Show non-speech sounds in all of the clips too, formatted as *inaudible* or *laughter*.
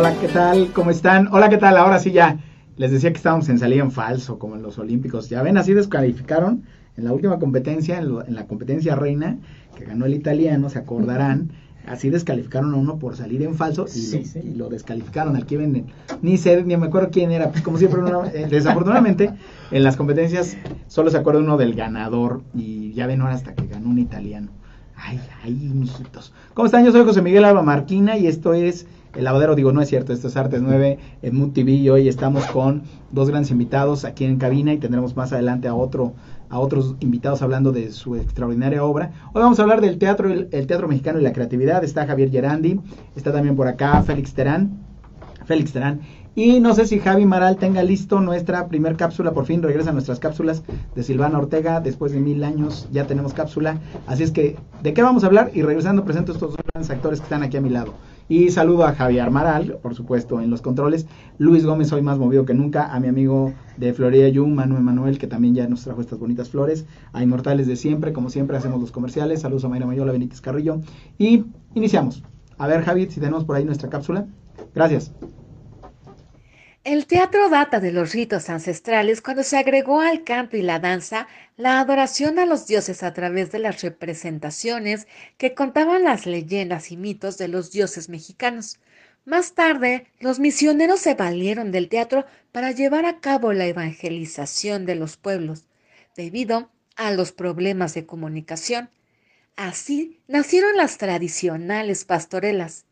Hola, ¿qué tal? ¿Cómo están? Hola, ¿qué tal? Ahora sí ya les decía que estábamos en salida en falso, como en los Olímpicos. Ya ven, así descalificaron en la última competencia, en, la competencia reina, que ganó el italiano, se acordarán. Así descalificaron a uno por salir en falso y, lo, descalificaron al que ven, ni sé, ni me acuerdo quién era. Pues como siempre, eh, desafortunadamente, en las competencias solo se acuerda uno del ganador y ya ven ahora hasta que ganó un italiano. Ay, ay, mijitos. ¿Cómo están? Yo soy José Miguel Alba Marquina y esto es El Lavadero. Digo, no es cierto, esto es Artes 9 en Mood TV y hoy estamos con dos grandes invitados aquí en cabina y tendremos más adelante a otro a otros invitados hablando de su extraordinaria obra. Hoy vamos a hablar del teatro, el, teatro mexicano y la creatividad. Está Javier Gerandi, está también por acá Félix Terán. Félix Terán. Y no sé si Javi Maral tenga listo nuestra primer cápsula. Por fin regresan nuestras cápsulas de Silvana Ortega. Después de mil años ya tenemos cápsula. Así es que, ¿de qué vamos a hablar? Y regresando presento a estos dos grandes actores que están aquí a mi lado. Y saludo a Javier Maral, por supuesto, en los controles. Luis Gómez, hoy más movido que nunca. A mi amigo de Florida Yu, Manuel Manuel, que también ya nos trajo estas bonitas flores. A Inmortales de siempre, como siempre, hacemos los comerciales. Saludos a Mayra Mayola, Benítez Carrillo. Y iniciamos. A ver, Javi, si tenemos por ahí nuestra cápsula. Gracias. El teatro data de los ritos ancestrales cuando se agregó al canto y la danza la adoración a los dioses a través de las representaciones que contaban las leyendas y mitos de los dioses mexicanos. Más tarde, los misioneros se valieron del teatro para llevar a cabo la evangelización de los pueblos, debido a los problemas de comunicación. Así nacieron las tradicionales pastorelas,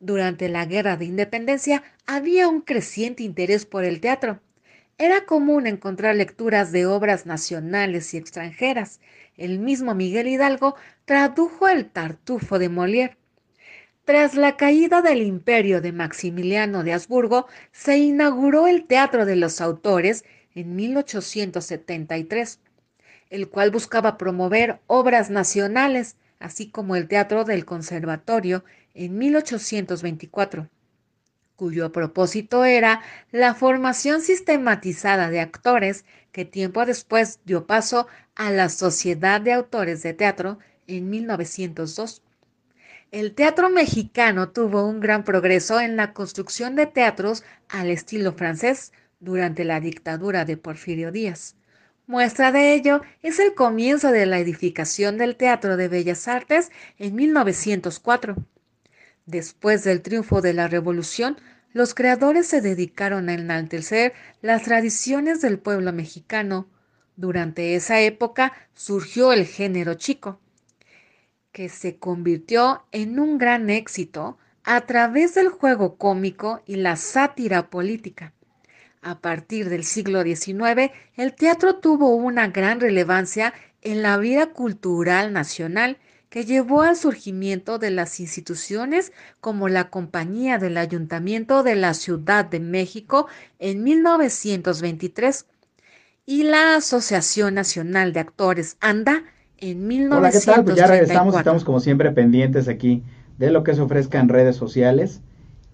durante la Guerra de Independencia había un creciente interés por el teatro. Era común encontrar lecturas de obras nacionales y extranjeras. El mismo Miguel Hidalgo tradujo el Tartufo de Molière. Tras la caída del imperio de Maximiliano de Habsburgo, se inauguró el Teatro de los Autores en 1873, el cual buscaba promover obras nacionales, así como el Teatro del Conservatorio en 1824, cuyo propósito era la formación sistematizada de actores que tiempo después dio paso a la Sociedad de Autores de Teatro en 1902. El teatro mexicano tuvo un gran progreso en la construcción de teatros al estilo francés durante la dictadura de Porfirio Díaz. Muestra de ello es el comienzo de la edificación del Teatro de Bellas Artes en 1904 Después del triunfo de la Revolución, los creadores se dedicaron a enaltecer las tradiciones del pueblo mexicano. Durante esa época surgió el género chico, que se convirtió en un gran éxito a través del juego cómico y la sátira política. A partir del siglo XIX, el teatro tuvo una gran relevancia en la vida cultural nacional que llevó al surgimiento de las instituciones como la Compañía del Ayuntamiento de la Ciudad de México en 1923 y la Asociación Nacional de Actores ANDA en 1934. Hola, ¿qué tal? Pues ya regresamos, estamos como siempre pendientes aquí de lo que se ofrezca en redes sociales.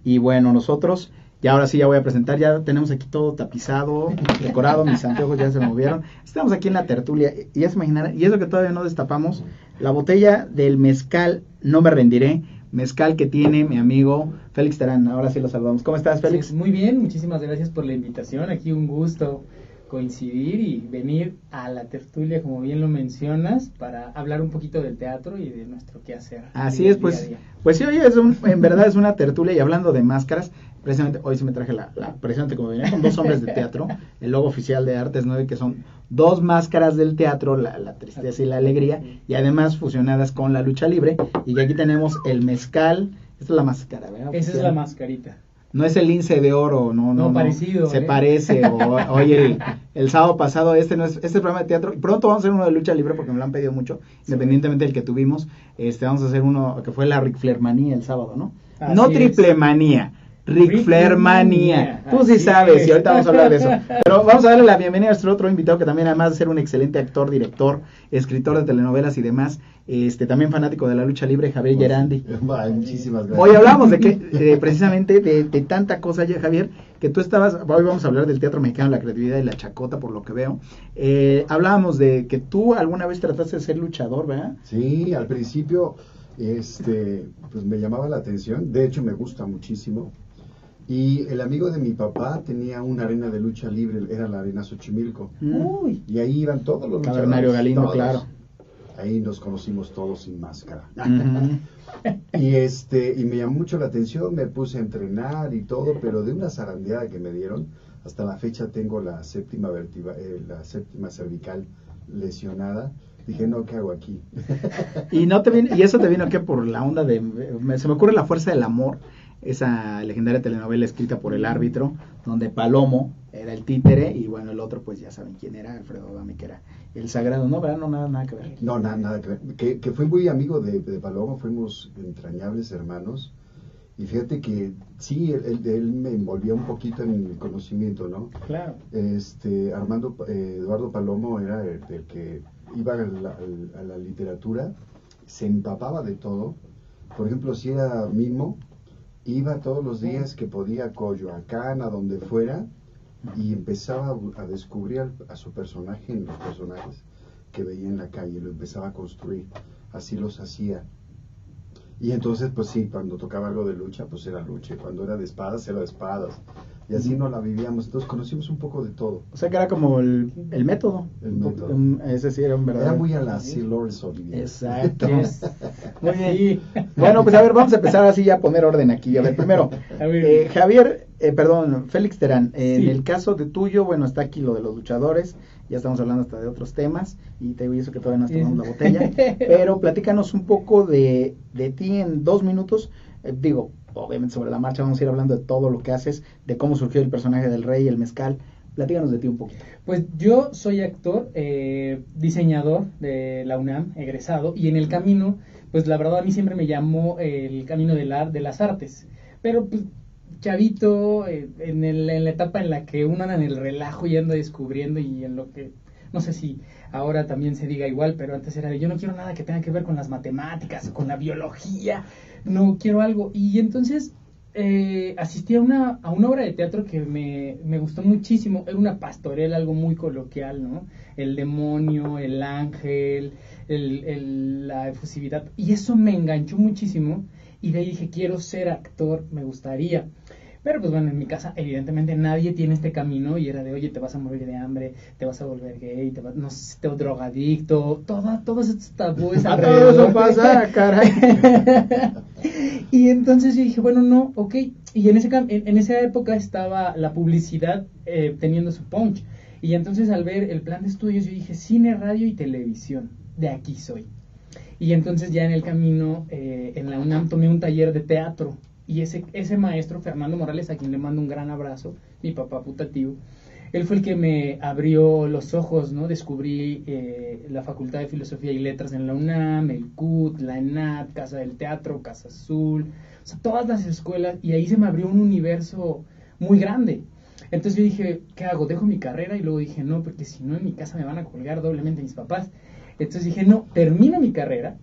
Y bueno, nosotros y ahora sí ya voy a presentar, ya tenemos aquí todo tapizado, decorado, mis *laughs* anteojos ya se movieron. Estamos aquí en la tertulia y ya se imaginarán, y eso que todavía no destapamos, la botella del mezcal, no me rendiré, mezcal que tiene mi amigo Félix Terán. Ahora sí lo saludamos. ¿Cómo estás, Félix? muy bien, muchísimas gracias por la invitación. Aquí un gusto coincidir y venir a la tertulia, como bien lo mencionas, para hablar un poquito del teatro y de nuestro quehacer. Así es, pues, pues sí, hoy es un, en verdad es una tertulia y hablando de máscaras, precisamente hoy se me traje la, la precisamente como venía con dos hombres de teatro, *laughs* el logo oficial de Artes 9, que son dos máscaras del teatro, la, la tristeza y la alegría, y además fusionadas con la lucha libre, y aquí tenemos el mezcal, esta es la máscara, ¿verdad? Esa es la mascarita no es el lince de oro, no, no, no parecido. Se ¿eh? parece, o, *laughs* oye, el, sábado pasado este no es, este programa de teatro, pronto vamos a hacer uno de lucha libre porque me lo han pedido mucho, independientemente del que tuvimos, este, vamos a hacer uno que fue la Ric Flair manía el sábado, ¿no? no triple manía, Ric Flair manía. Tú sí sabes, y ahorita vamos a hablar de eso. *laughs* Pero vamos a darle la bienvenida a nuestro otro invitado que también además de ser un excelente actor, director, escritor de telenovelas y demás, este también fanático de la lucha libre, Javier Gerandi. *laughs* Muchísimas gracias. Hoy hablamos de que eh, precisamente de, tanta cosa, Javier, que tú estabas, hoy vamos a hablar del teatro mexicano, la creatividad y la chacota, por lo que veo. Eh, hablábamos de que tú alguna vez trataste de ser luchador, ¿verdad? Sí, al principio este pues me llamaba la atención, de hecho me gusta muchísimo Y el amigo de mi papá tenía una arena de lucha libre, era la Arena Xochimilco. Uy. Y ahí iban todos los luchadores, Galindo, todos. claro. Ahí nos conocimos todos sin máscara. Y este y me llamó mucho la atención, me puse a entrenar y todo, pero de una zarandeada que me dieron, hasta la fecha tengo la séptima vertiba- eh, la séptima cervical lesionada. Dije, no, ¿qué hago aquí? *laughs* Y no te vino, y eso te vino que por la onda de me- se me ocurre la fuerza del amor, esa legendaria telenovela escrita por el árbitro, donde Palomo era el títere y bueno, el otro pues ya saben quién era, Alfredo Adame, que era el sagrado, no, ¿verdad? No, nada, nada que ver. No, nada, nada que ver. Que, que fui muy amigo de, de Paloma, fuimos entrañables hermanos. Y fíjate que sí, él, él- él me envolvía un poquito en el conocimiento, ¿no? Claro. Este, Armando, eh, Eduardo Palomo era el, el que iba a la, al- a la literatura, se empapaba de todo. Por ejemplo, si era Mimo, iba todos los días que podía a Coyoacán, a donde fuera, y empezaba a descubrir a su personaje en los personajes que veía en la calle, lo empezaba a construir, así los hacía. Y entonces, pues sí, cuando tocaba algo de lucha, pues era lucha, y cuando era de espadas, era de espadas. Y así no la vivíamos, entonces conocimos un poco de todo. O sea que era como el, el método. El método. un- ese sí era un verdadero. Era muy a la Sir Lawrence Olivier. Exacto. *laughs* Muy bien. Bueno, pues a ver, vamos a empezar así ya a poner orden aquí. A ver, primero, *laughs* eh, Javier, eh, perdón, Félix Terán, en Sí. el caso de tuyo, bueno, está aquí lo de los luchadores, ya estamos hablando hasta de otros temas, y te eso que todavía no has tomado la botella, *laughs* pero platícanos un poco de, de ti en dos minutos, Eh, digo, obviamente sobre la marcha vamos a ir hablando de todo lo que haces, de cómo surgió el personaje del rey, el mezcal, platícanos de ti un poquito. Pues yo soy actor, eh, diseñador de la UNAM, egresado, y en el camino, pues la verdad a mí siempre me llamó el camino ar- de las artes. Pero pues chavito, eh, en la etapa en la que uno anda en el relajo y anda descubriendo y en lo que, no sé si ahora también se diga igual, pero antes era de yo no quiero nada que tenga que ver con las matemáticas, con la biología, no quiero algo. Y entonces eh, asistí a una, a una obra de teatro que me, me gustó muchísimo. Era una pastorela, algo muy coloquial, ¿no? El demonio, el ángel, el, el- la efusividad. Y eso me enganchó muchísimo. Y de ahí dije, quiero ser actor, me gustaría. Pero pues bueno, en mi casa evidentemente nadie tiene este camino y era de, oye, te vas a morir de hambre, te vas a volver gay, te vas, no sé, te drogadicto, todo, todos estos tabúes A todo alrededor. eso pasa, caray. *laughs* y entonces yo dije, bueno, no, ok. Y en, ese, en, en esa época estaba la publicidad eh, teniendo su punch. Y entonces al ver el plan de estudios yo dije, cine, radio y televisión, de aquí soy. Y entonces ya en el camino, eh, en la UNAM tomé un taller de teatro. Y ese, ese maestro, Fernando Morales, a quien le mando un gran abrazo, mi papá putativo, él fue el que me abrió los ojos, ¿no? Descubrí eh, la Facultad de Filosofía y Letras en la UNAM, el CUT, la ENAT, Casa del Teatro, Casa Azul, todas las escuelas, y ahí se me abrió un universo muy grande. Entonces yo dije, ¿qué hago? ¿Dejo mi carrera? Y luego dije, no, porque si no en mi casa me van a colgar doblemente mis papás. Entonces dije, no, termino mi carrera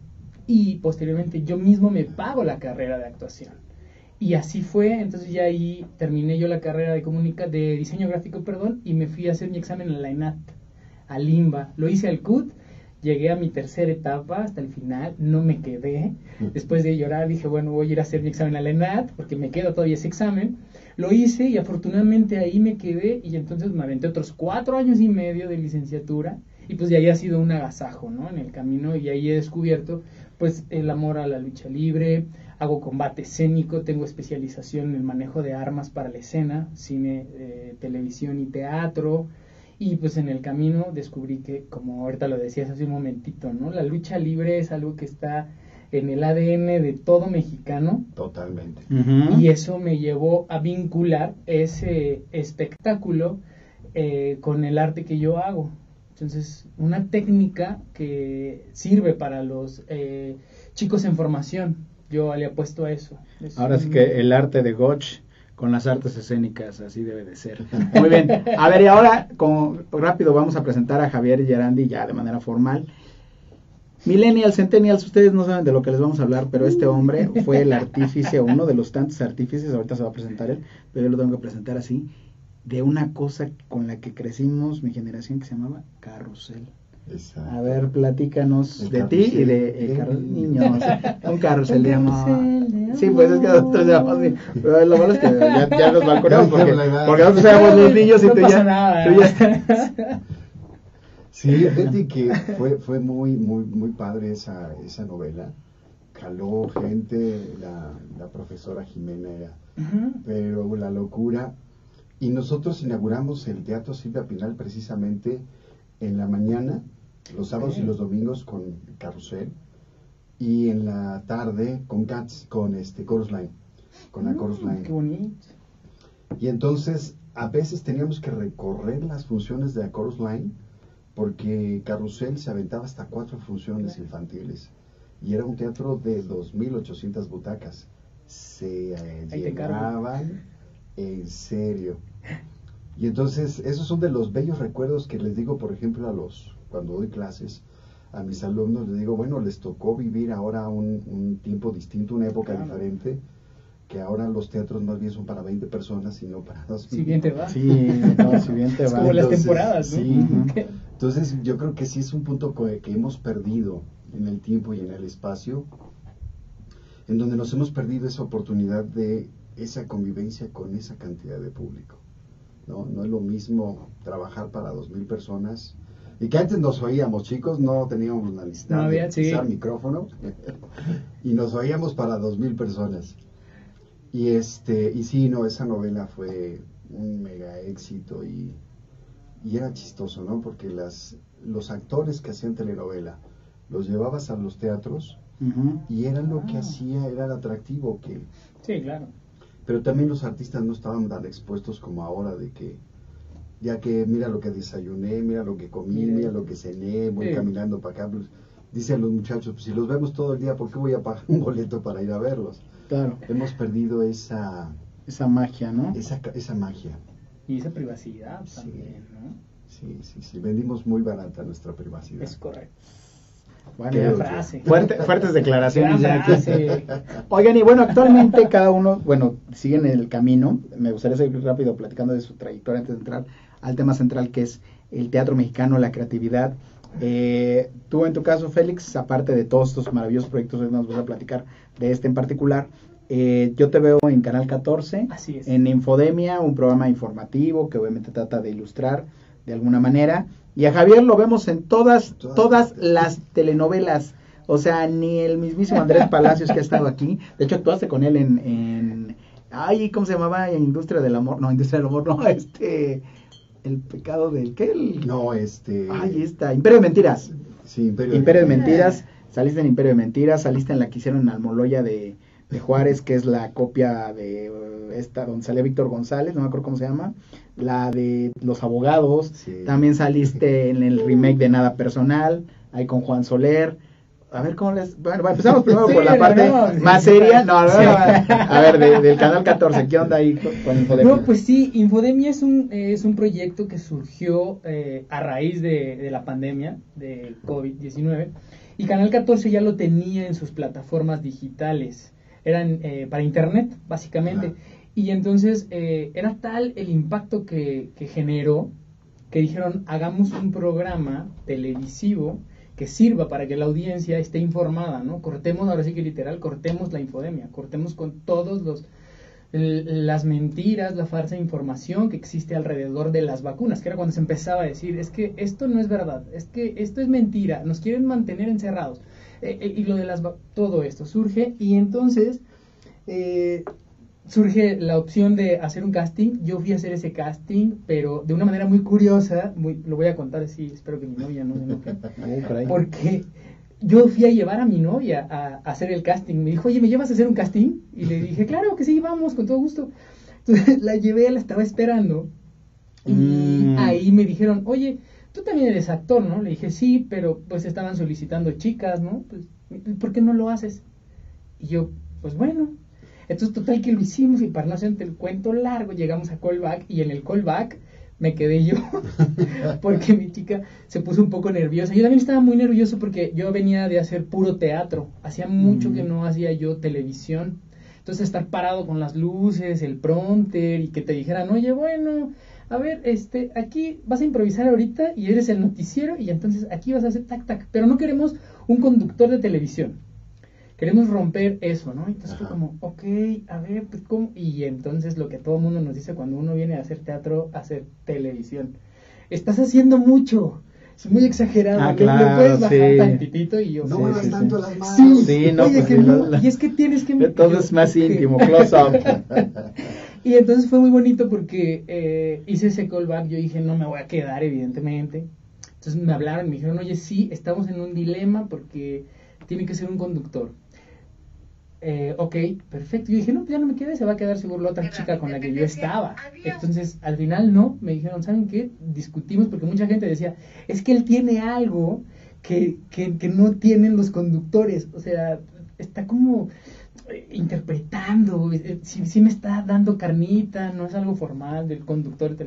y posteriormente yo mismo me pago la carrera de actuación. Y así fue, entonces ya ahí terminé yo la carrera de comunica de diseño gráfico, perdón, y me fui a hacer mi examen en la ENAT, a Limba. Lo hice al CUT, llegué a mi tercera etapa hasta el final, no me quedé. Después de llorar dije, bueno, voy a ir a hacer mi examen a la ENAT, porque me queda todavía ese examen. Lo hice y afortunadamente ahí me quedé y entonces me aventé otros cuatro años y medio de licenciatura y pues de ahí ha sido un agasajo, ¿no? En el camino y ahí he descubierto pues el amor a la lucha libre, hago combate escénico, tengo especialización en el manejo de armas para la escena, cine, eh, televisión y teatro. Y pues en el camino descubrí que, como ahorita lo decías hace un momentito, ¿no? La lucha libre es algo que está en el ADN de todo mexicano Totalmente. Y eso me llevó a vincular ese espectáculo eh, con el arte que yo hago. Entonces, una técnica que sirve para los eh, chicos en formación. Yo le apuesto a eso. Es Ahora sí que el arte de Gotch con las artes escénicas, así debe de ser. *laughs* Muy bien. A ver, y ahora, con, rápido, vamos a presentar a Javier Gerandi ya de manera formal. Millennials, Centennials, ustedes no saben de lo que les vamos a hablar, pero este hombre fue el artífice, uno de los tantos artífices, ahorita se va a presentar él, pero yo lo tengo que presentar así, de una cosa con la que crecimos mi generación que se llamaba carrusel. Exacto. A ver, platícanos El de ti y de el carrusel niños. *laughs* Un carrusel de amor. Sí, pues es que nosotros así. Pero lo malo es que ya, ya nos *laughs* balconeamos porque, porque nosotros éramos los niños y no tú pasa ya. nada. tú ya- Sí, fíjate que fue, fue muy, muy, muy padre esa, esa novela. Caló gente, la, la profesora Jimena era, Ujú. pero la locura. Y nosotros inauguramos el Teatro Silvia Pinal precisamente en la mañana, los sábados y los domingos con Carrusel, y en la tarde con Cats, con este Chorus Line, con la Mm, Chorus Line. Qué bonito. Y entonces a veces teníamos que recorrer las funciones de la Chorus Line porque Carrusel se aventaba hasta cuatro funciones infantiles y era un teatro de 2.800 butacas. Se eh, llenaban en serio. Y entonces esos son de los bellos recuerdos que les digo, por ejemplo, a los cuando doy clases a mis alumnos les digo, bueno, les tocó vivir ahora un, un tiempo distinto, una época Claro. diferente, que ahora los teatros más bien son para 20 personas y no para 2 Si bien te va. Sí, no, si bien te es va. como las entonces, temporadas, ¿no? sí. Entonces yo creo que sí es un punto que hemos perdido en el tiempo y en el espacio, en donde nos hemos perdido esa oportunidad de esa convivencia con esa cantidad de público. No, no es lo mismo trabajar para dos mil personas. Y que antes nos oíamos, chicos, no teníamos la necesidad No había, de sí. usar micrófono *laughs* y nos oíamos para dos mil personas. Y este, y sí, no, esa novela fue un mega éxito y, y era chistoso, ¿no? Porque las, los actores que hacían telenovela los llevabas a los teatros y era lo que Ah. hacía, era el atractivo que, Sí, claro. Pero también los artistas no estaban tan expuestos como ahora de que ya que mira lo que desayuné, mira lo que comí, Mira. mira lo que cené, voy Sí. caminando para acá. pues, dicen los muchachos, pues si los vemos todo el día, ¿por qué voy a pagar un *laughs* boleto para ir a verlos? Claro, Hemos perdido esa, esa magia, ¿no? esa, ca- esa magia. Y esa privacidad Sí. también, ¿no? Sí, sí, sí. Vendimos muy barata nuestra privacidad. Es correcto. Bueno, frase. fuerte- fuertes declaraciones ya frase. Oigan, y bueno, actualmente cada uno, bueno, siguen en el camino. Me gustaría seguir rápido platicando de su trayectoria antes de entrar al tema central que es el teatro mexicano, la creatividad. Eh, tú en tu caso, Félix, aparte de todos estos maravillosos proyectos, hoy nos vas a platicar de este en particular. eh, yo te veo en Canal 14, Así es. en Infodemia, un programa informativo que obviamente trata de ilustrar de alguna manera. Y a Javier lo vemos en todas, Todas las telenovelas. O sea, ni el mismísimo Andrés Palacios que ha estado aquí. De hecho, actuaste con él en, en ay, ¿cómo se llamaba? En Industria del Amor. No, Industria del Amor, no, *laughs* este, el pecado del, ¿qué? El- No, este. Ay, está, Imperio de Mentiras. Sí, Imperio, Imperio de. Mentiras, saliste en Imperio de Mentiras, saliste en la que hicieron en Almoloya de, de Juárez, que es la copia de eh, esta donde salía Víctor González, no me acuerdo cómo se llama, la de Los Abogados, Sí. también saliste en el remake de Nada Personal, ahí con Juan Soler. A ver cómo les. Bueno, empezamos *laughs* primero Sí, por la parte no, más seria. No, no, Sí. no, a ver, de- del canal 14, ¿qué onda ahí con, Infodemia? No, pues sí, Infodemia es un, eh, es un proyecto que surgió eh, a raíz de, de la pandemia de COVID-19 y Canal 14 ya lo tenía en sus plataformas digitales, eran eh, para internet básicamente. Y entonces eh, era tal el impacto que, que generó que dijeron hagamos un programa televisivo que sirva para que la audiencia esté informada, ¿no? Cortemos, ahora sí que literal, cortemos la infodemia, cortemos con todos los las mentiras, la falsa información que existe alrededor de las vacunas, que era cuando se empezaba a decir, es que esto no es verdad, es que esto es mentira, nos quieren mantener encerrados. Eh, eh, y lo de las todo esto surge y entonces eh, surge la opción de hacer un casting. Yo fui a hacer ese casting, pero de una manera muy curiosa, muy, lo voy a contar así, espero que mi novia no se enoje. *laughs* Uh. Porque yo fui a llevar a mi novia a, a hacer el casting. Me dijo, oye, ¿me llevas a hacer un casting? Y le dije, claro que sí, vamos, con todo gusto. Entonces *laughs* la llevé, la estaba esperando. Y Mm. ahí me dijeron, oye, tú también eres actor, ¿no? Le dije, sí, pero pues estaban solicitando chicas, ¿no? Pues, ¿por qué no lo haces? Y yo, pues bueno. Entonces, total que lo hicimos y para no hacerte el cuento largo, llegamos a callback y en el callback me quedé yo *laughs* porque mi chica se puso un poco nerviosa. Yo también estaba muy nervioso porque yo venía de hacer puro teatro. Hacía mucho Mm. que no hacía yo televisión. Entonces, estar parado con las luces, el prompter y que te dijeran, oye, bueno, a ver, este, aquí vas a improvisar ahorita y eres el noticiero y entonces aquí vas a hacer tac tac, pero no queremos un conductor de televisión. Queremos romper eso, ¿no? Entonces fue como, ok, a ver, pues cómo, y entonces lo que todo el mundo nos dice cuando uno viene a hacer teatro, a hacer televisión, estás haciendo mucho, es muy exagerado, Ah, ¿le- claro, puedes bajar sí. tantitito y yo, No Sí, muevas sí, sí. tanto las manos. Sí, Sí, no, oye, pues que sí, no, la- la- y es que tienes que... Todo yo, es más íntimo, close up. *laughs* Y entonces fue muy bonito porque eh, hice ese callback, yo dije, no me voy a quedar, evidentemente. Entonces me hablaron, me dijeron, oye, sí, estamos en un dilema porque tiene que ser un conductor. Eh, ok, perfecto. Yo dije, no, pues ya no me quedé, se va a quedar seguro la otra chica con la que yo estaba. Entonces, al final no, me dijeron, ¿saben qué? Discutimos porque mucha gente decía, es que él tiene algo que, que, que no tienen los conductores. O sea, está como eh, interpretando, eh, sí, sí me está dando carnita, no es algo formal del conductor.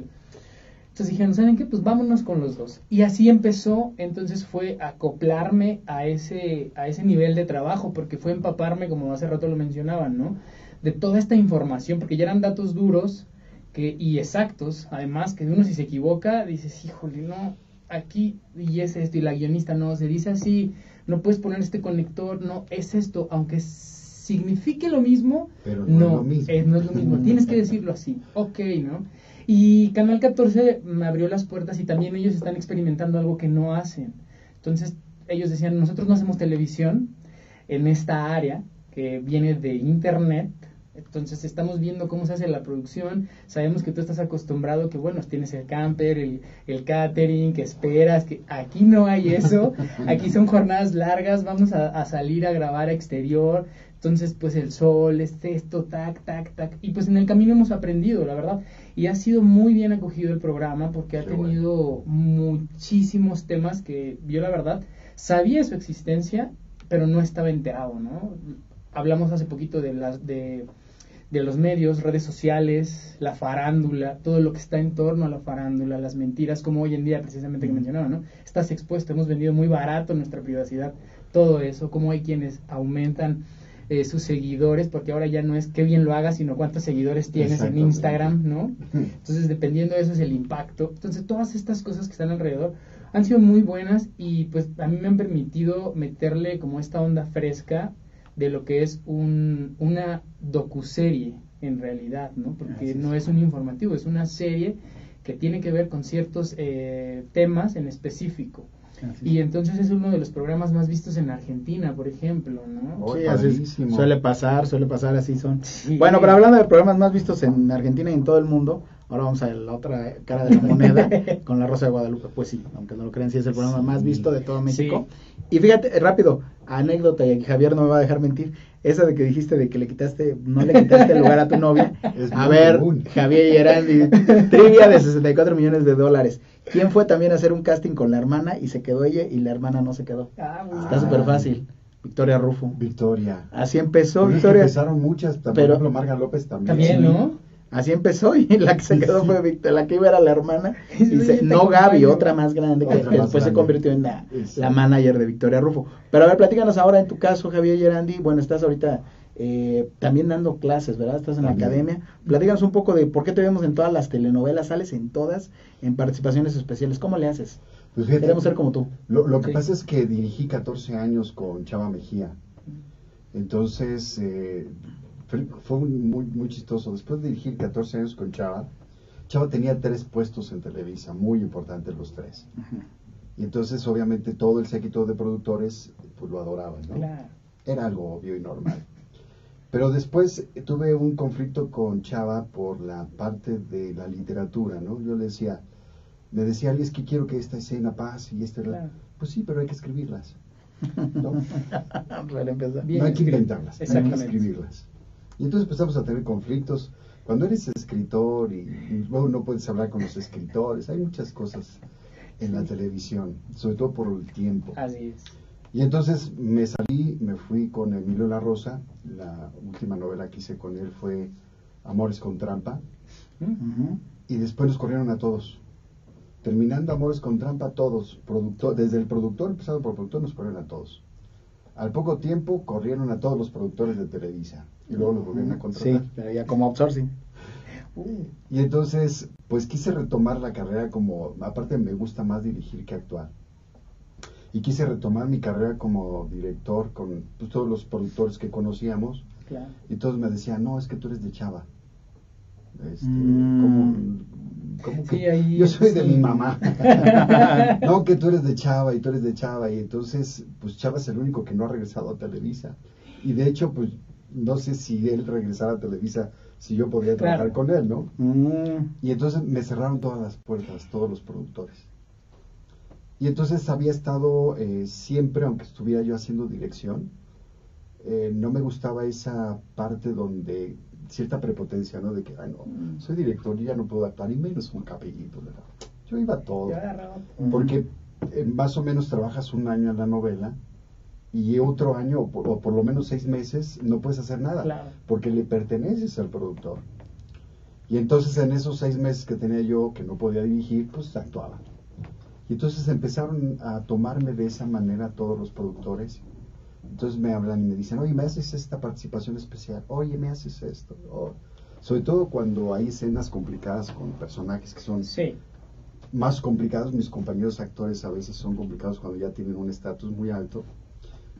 Entonces dijeron, ¿saben qué? Pues vámonos con los dos. Y así empezó, entonces fue acoplarme a ese, a ese nivel de trabajo, porque fue empaparme, como hace rato lo mencionaban, ¿no? De toda esta información, porque ya eran datos duros que, y exactos, además, que uno si se equivoca, dices, híjole, no, aquí, y es esto, y la guionista, no, se dice así, no puedes poner este conector, no, es esto, aunque signifique lo mismo, Pero no es lo mismo. eh, no es lo mismo, *laughs* tienes que decirlo así, ok, ¿no? Y Canal 14 me abrió las puertas y también ellos están experimentando algo que no hacen. Entonces ellos decían, nosotros no hacemos televisión en esta área que viene de internet. Entonces estamos viendo cómo se hace la producción, sabemos que tú estás acostumbrado que bueno, tienes el camper, el, el catering, que esperas, que aquí no hay eso, *laughs* aquí son jornadas largas, vamos a, a salir a grabar a exterior, entonces pues el sol, este, esto, tac, tac, tac, y pues en el camino hemos aprendido, la verdad, y ha sido muy bien acogido el programa porque ha Qué bueno. tenido muchísimos temas que yo la verdad sabía su existencia, pero no estaba enterado, ¿no? Hablamos hace poquito de las de, de los medios, redes sociales, la farándula, todo lo que está en torno a la farándula, las mentiras, como hoy en día precisamente que mencionaba, ¿no? Estás expuesto, hemos vendido muy barato nuestra privacidad, todo eso, como hay quienes aumentan eh, sus seguidores, porque ahora ya no es qué bien lo hagas, sino cuántos seguidores tienes en. Instagram, ¿no? Entonces, dependiendo de eso es el impacto. Entonces, todas estas cosas que están alrededor han sido muy buenas y pues a mí me han permitido meterle como esta onda fresca de lo que es un, una docuserie en realidad, ¿no? Porque no es un informativo, es una serie que tiene que ver con ciertos eh, temas en específico. Así Y es. entonces es uno de los programas más vistos en Argentina, por ejemplo, ¿no? Sí, así es. suele pasar, suele pasar, así son. Sí. Bueno, pero hablando de programas más vistos en Argentina y en todo el mundo, ahora vamos a la otra cara de la moneda *laughs* con La Rosa de Guadalupe. Pues sí, aunque no lo crean, sí es el programa Sí. más visto de todo México. Y fíjate, rápido, anécdota, y Javier no me va a dejar mentir, esa de que dijiste de que le quitaste, no le quitaste el lugar a tu novia. *laughs* Es a ver, común. Javier Gerandi, trivia de 64 millones de dólares. ¿Quién fue también a hacer un casting con la hermana y se quedó ella y la hermana no se quedó? Ah, Está súper fácil. Victoria Rufo. Victoria. Así empezó Victoria. empezaron muchas, por Pero- ejemplo, Marga López también. También, Sí. ¿no? Así empezó y la que se quedó fue Victoria, la que iba era la hermana. Y se- no Gaby, otra más grande que, Otra después se convirtió en la, Sí. la manager de Victoria Rufo. Pero a ver, platícanos ahora en tu caso, Javier Gerandi. Bueno, estás ahorita eh, también dando clases, ¿verdad? Estás en la academia. Platícanos un poco de por qué te vemos en todas las telenovelas, sales en todas, en participaciones especiales. ¿Cómo le haces? Pues fíjate, Queremos ser como tú. Lo, lo que Sí. pasa es que dirigí 14 años con Chava Mejía. Entonces, eh, fue, muy, muy chistoso. Después de dirigir 14 años con Chava, Chava tenía tres puestos en Televisa, muy importantes los tres. Y entonces, obviamente, todo el séquito de productores pues, lo adoraban, ¿no? Claro. Era algo obvio y normal. Pero después eh, tuve un conflicto con Chava por la parte de la literatura, ¿no? Yo le decía, me decía, "Ay, es que quiero que esta escena pase y esta... Claro. Pues sí, pero hay que escribirlas. ¿no? *laughs* No hay que inventarlas, hay que escribirlas. Y entonces empezamos a tener conflictos. Cuando eres escritor y, y luego no puedes hablar con los escritores, hay muchas cosas en la televisión, sobre todo por el tiempo. Así es. Y entonces me salí, me fui con Emilio La Rosa, la última novela que hice con él fue Amores con Trampa, y después nos corrieron a todos. Terminando Amores con Trampa, todos, productor, desde el productor, empezando por el productor, nos corrieron a todos. Al poco tiempo corrieron a todos los productores de Televisa y luego los volvieron a contratar. Sí, pero ya como outsourcing. Y entonces, pues quise retomar la carrera como, aparte me gusta más dirigir que actuar. y quise retomar mi carrera como director con pues, todos los productores que conocíamos Claro. y todos me decían, no, es que tú eres de Chava. Este, Mm. ¿cómo, cómo que? Sí, ahí, Yo soy de sí. mi mamá. *laughs* no, que tú eres de Chava y tú eres de Chava. Y entonces, pues Chava es el único que no ha regresado a Televisa. Y de hecho, pues no sé si él regresara a Televisa, si yo podría trabajar Claro. con él, ¿no? Mm, Y entonces me cerraron todas las puertas, todos los productores. Y entonces había estado eh, siempre, aunque estuviera yo haciendo dirección, eh, no me gustaba esa parte donde cierta prepotencia, ¿no? De que, ay, no, soy director y ya no puedo actuar, y menos un capellito, ¿verdad? Yo iba a todo. Yo agarraba- Porque eh, más o menos trabajas un año en la novela y otro año, o por, o por lo menos seis meses, no puedes hacer nada. Claro. Porque le perteneces al productor. Y entonces en esos seis meses que tenía yo, que no podía dirigir, pues actuaba. Y entonces empezaron a tomarme de esa manera todos los productores. Entonces me hablan y me dicen, oye, me haces esta participación especial, oye, me haces esto. O- sobre todo cuando hay escenas complicadas con personajes que son Sí. más complicados, mis compañeros actores a veces son complicados cuando ya tienen un estatus muy alto.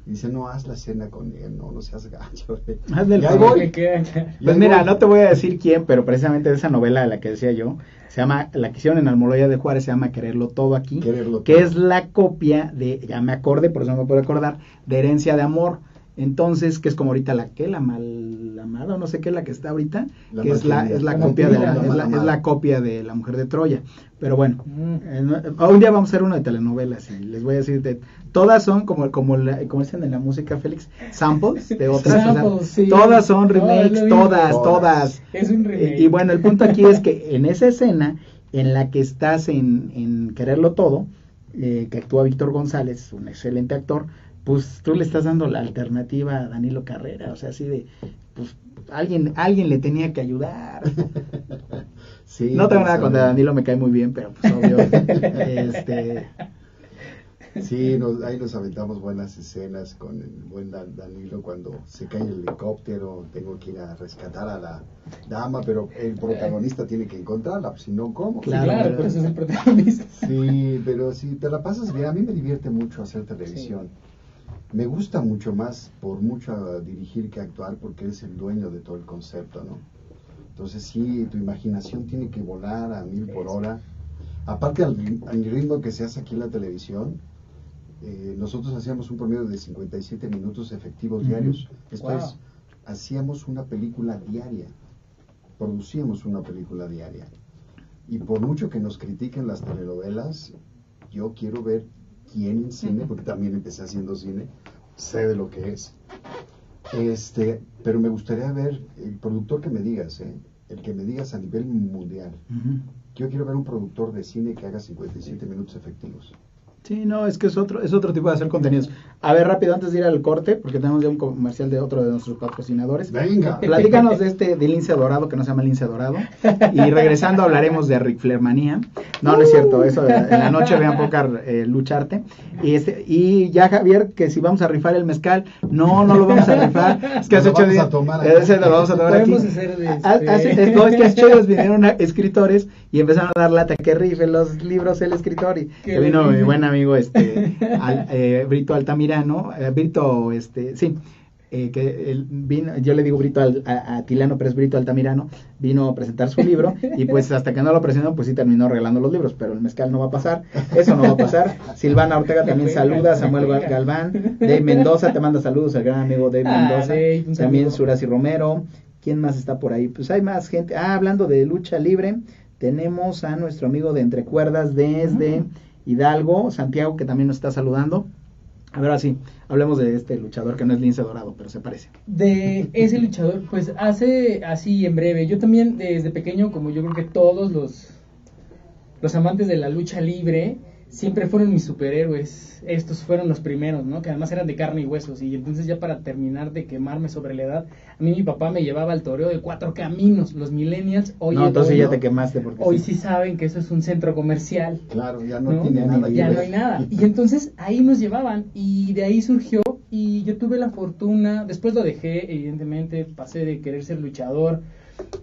Y dicen, no, haz la escena con él, no, no seas gacho. Hazle el favor. voy. *laughs* Me queda- Pues mira, voy. no te voy a decir quién, pero precisamente de esa novela de la que decía yo, se llama, la que hicieron en Almoloya de Juárez, se llama Quererlo Todo aquí, Quererlo que Todo. es la copia de, ya me acordé, por eso no me puedo acordar, de Herencia de Amor. Entonces, que es como ahorita la que, la mal amada, o no sé qué, la que está ahorita, La que es la, Valquiria. es la La copia de la, es es copia de la mujer de Troya. Pero bueno, Mm. eh, un día vamos a hacer uno de telenovelas y les voy a decir, de- todas son como, como, la- como dicen en la música, Félix, samples de otras. o sea, Samples, sí. Todas son remakes, todas, Todas. todas. Es un remake. Y, y bueno, el punto aquí es que en esa escena en la que estás en, en Quererlo Todo, eh, que actúa Víctor González, un excelente actor, pues tú le estás dando la alternativa a Danilo Carrera, o sea, así de, pues alguien, alguien le tenía que ayudar. *laughs* Sí, no tengo pues, nada contra. Danilo, me cae muy bien, pero pues obvio, *laughs* este, Sí, nos- ahí nos aventamos buenas escenas con el buen Dan- Danilo cuando se cae el helicóptero, tengo que ir a rescatar a la dama, pero el protagonista tiene que encontrarla, pues, si no, ¿cómo? Sí, Claro, claro, pero- eso es el protagonista. Sí, pero si te la pasas bien, a mí me divierte mucho hacer televisión. Me gusta mucho más por mucho dirigir que actuar porque eres el dueño de todo el concepto, ¿no? Entonces sí, tu imaginación tiene que volar a mil por hora. Aparte al, ri- al ritmo que se hace aquí en la televisión, eh, nosotros hacíamos un promedio de 57 minutos efectivos diarios. Esto Wow. es, hacíamos una película diaria, producíamos una película diaria. Y por mucho que nos critiquen las telenovelas, yo quiero ver quién en cine, porque también empecé haciendo cine, sé de lo que es. Este, pero me gustaría ver el productor que me digas, ¿eh? el que me digas a nivel mundial. Yo quiero ver un productor de cine que haga 57 minutos efectivos. Sí, no, es que es otro, es otro tipo de hacer contenidos. A ver, rápido, antes de ir al corte, porque tenemos ya un comercial de otro de nuestros patrocinadores. Venga. Platícanos de este de lince dorado, que no se llama lince dorado. Y regresando hablaremos de Ric Flair manía. No, no es cierto, eso en la noche vean Pocar eh, lucharte. Y, este, y ya Javier, que si vamos a rifar el mezcal, no, no lo vamos a rifar. Es que Lo hace ocho vamos a días. tomar aquí. ese lo vamos a tomar aquí. Podemos hacer de Ha- este- hace- es- no, es que hace ocho días vinieron a- escritores y empezaron a dar lata que rife los libros el escritor. Y Que vino mi rife. Amigo este *laughs* al- eh, Brito Altamirano, eh, Brito, este, sí, eh, que él vino, yo le digo Brito al- a, a Tilano, pero es Brito Altamirano, vino a presentar su libro y pues hasta que no lo presentó, pues sí terminó regalando los libros, pero el mezcal no va a pasar, eso no va a pasar. Silvana Ortega también saluda, Samuel Gal- Galván, Dave *laughs* Mendoza te manda saludos, el gran amigo Dave Ah, Mendoza, Dave, también. Surasi Romero, ¿quién más está por ahí? Pues hay más gente, ah, hablando de lucha libre, tenemos a nuestro amigo de Entre Cuerdas desde Hidalgo, Santiago, que también nos está saludando. A ver, así, hablemos de este luchador que no es lince dorado, pero se parece. de ese luchador, pues hace así en breve. Yo también desde pequeño, como yo creo que todos los los amantes de la lucha libre, siempre fueron mis superhéroes. Estos fueron los primeros, ¿no? Que además eran de carne y huesos. Y entonces ya para terminar de quemarme sobre la edad, a mí mi papá me llevaba al toreo de cuatro caminos, los millennials. Hoy, no, entonces hoy, ya te quemaste porque hoy sí saben que eso es un centro comercial. Claro, ya no, ¿no? tiene Ya nada. Ya no hay nada. Y entonces ahí nos llevaban y de ahí surgió y yo tuve la fortuna, después lo dejé, evidentemente pasé de querer ser luchador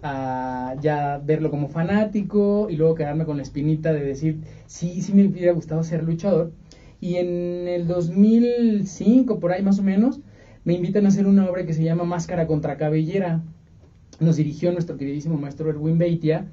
a ya verlo como fanático y luego quedarme con la espinita de decir, sí, sí me hubiera gustado ser luchador. Y en el 2005, por ahí más o menos, me invitan a hacer una obra que se llama Máscara contra Cabellera. Nos dirigió nuestro queridísimo maestro Erwin Beitia.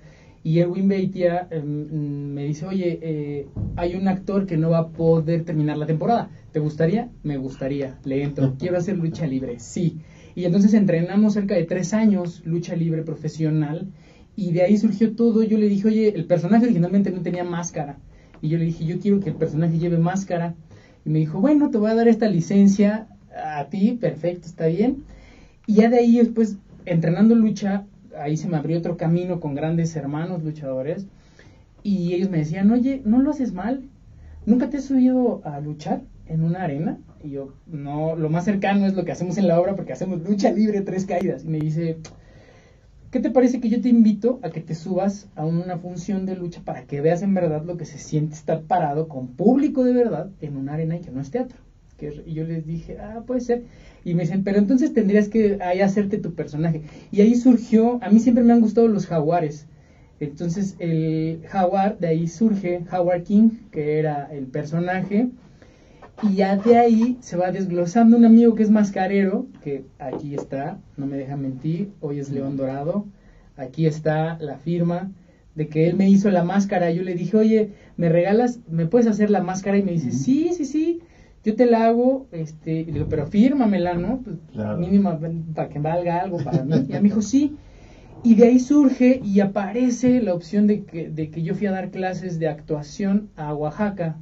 Y Erwin Beitia em, me dice, oye, eh, hay un actor que no va a poder terminar la temporada. ¿Te gustaría? Me gustaría. Le entro. *laughs* Quiero hacer lucha libre. Sí. Y entonces entrenamos cerca de tres años lucha libre profesional. Y de ahí surgió todo. Yo le dije, oye, el personaje originalmente no tenía máscara. Y yo le dije, yo quiero que el personaje lleve máscara. Y me dijo, bueno, te voy a dar esta licencia a ti, perfecto, está bien. Y ya de ahí después, entrenando lucha, ahí se me abrió otro camino con grandes hermanos luchadores. Y ellos me decían, oye, no lo haces mal. ¿Nunca te has subido a luchar en una arena? Y yo, no, lo más cercano es lo que hacemos en la obra porque hacemos lucha libre, tres caídas. Y me dice, ¿qué te parece que yo te invito a que te subas a una función de lucha para que veas en verdad lo que se siente estar parado con público de verdad en una arena y que no es teatro? y yo les dije, ah, puede ser. Y me dicen, pero entonces tendrías que ahí hacerte tu personaje. Y ahí surgió, a mí siempre me han gustado los jaguares. Entonces el jaguar, de ahí surge Jaguar King, que era el personaje. Y ya de ahí se va desglosando un amigo que es mascarero, que aquí está, no me deja mentir, hoy es León Dorado. Aquí está la firma de que él me hizo la máscara. Yo le dije, oye, ¿me regalas, me puedes hacer la máscara? Y me dice, sí, sí, sí, yo te la hago, este, digo, pero fírmamela, ¿no? Pues mínima, para que valga algo para mí. Y me dijo, sí. Y de ahí surge y aparece la opción de que, de que yo fui a dar clases de actuación a Oaxaca.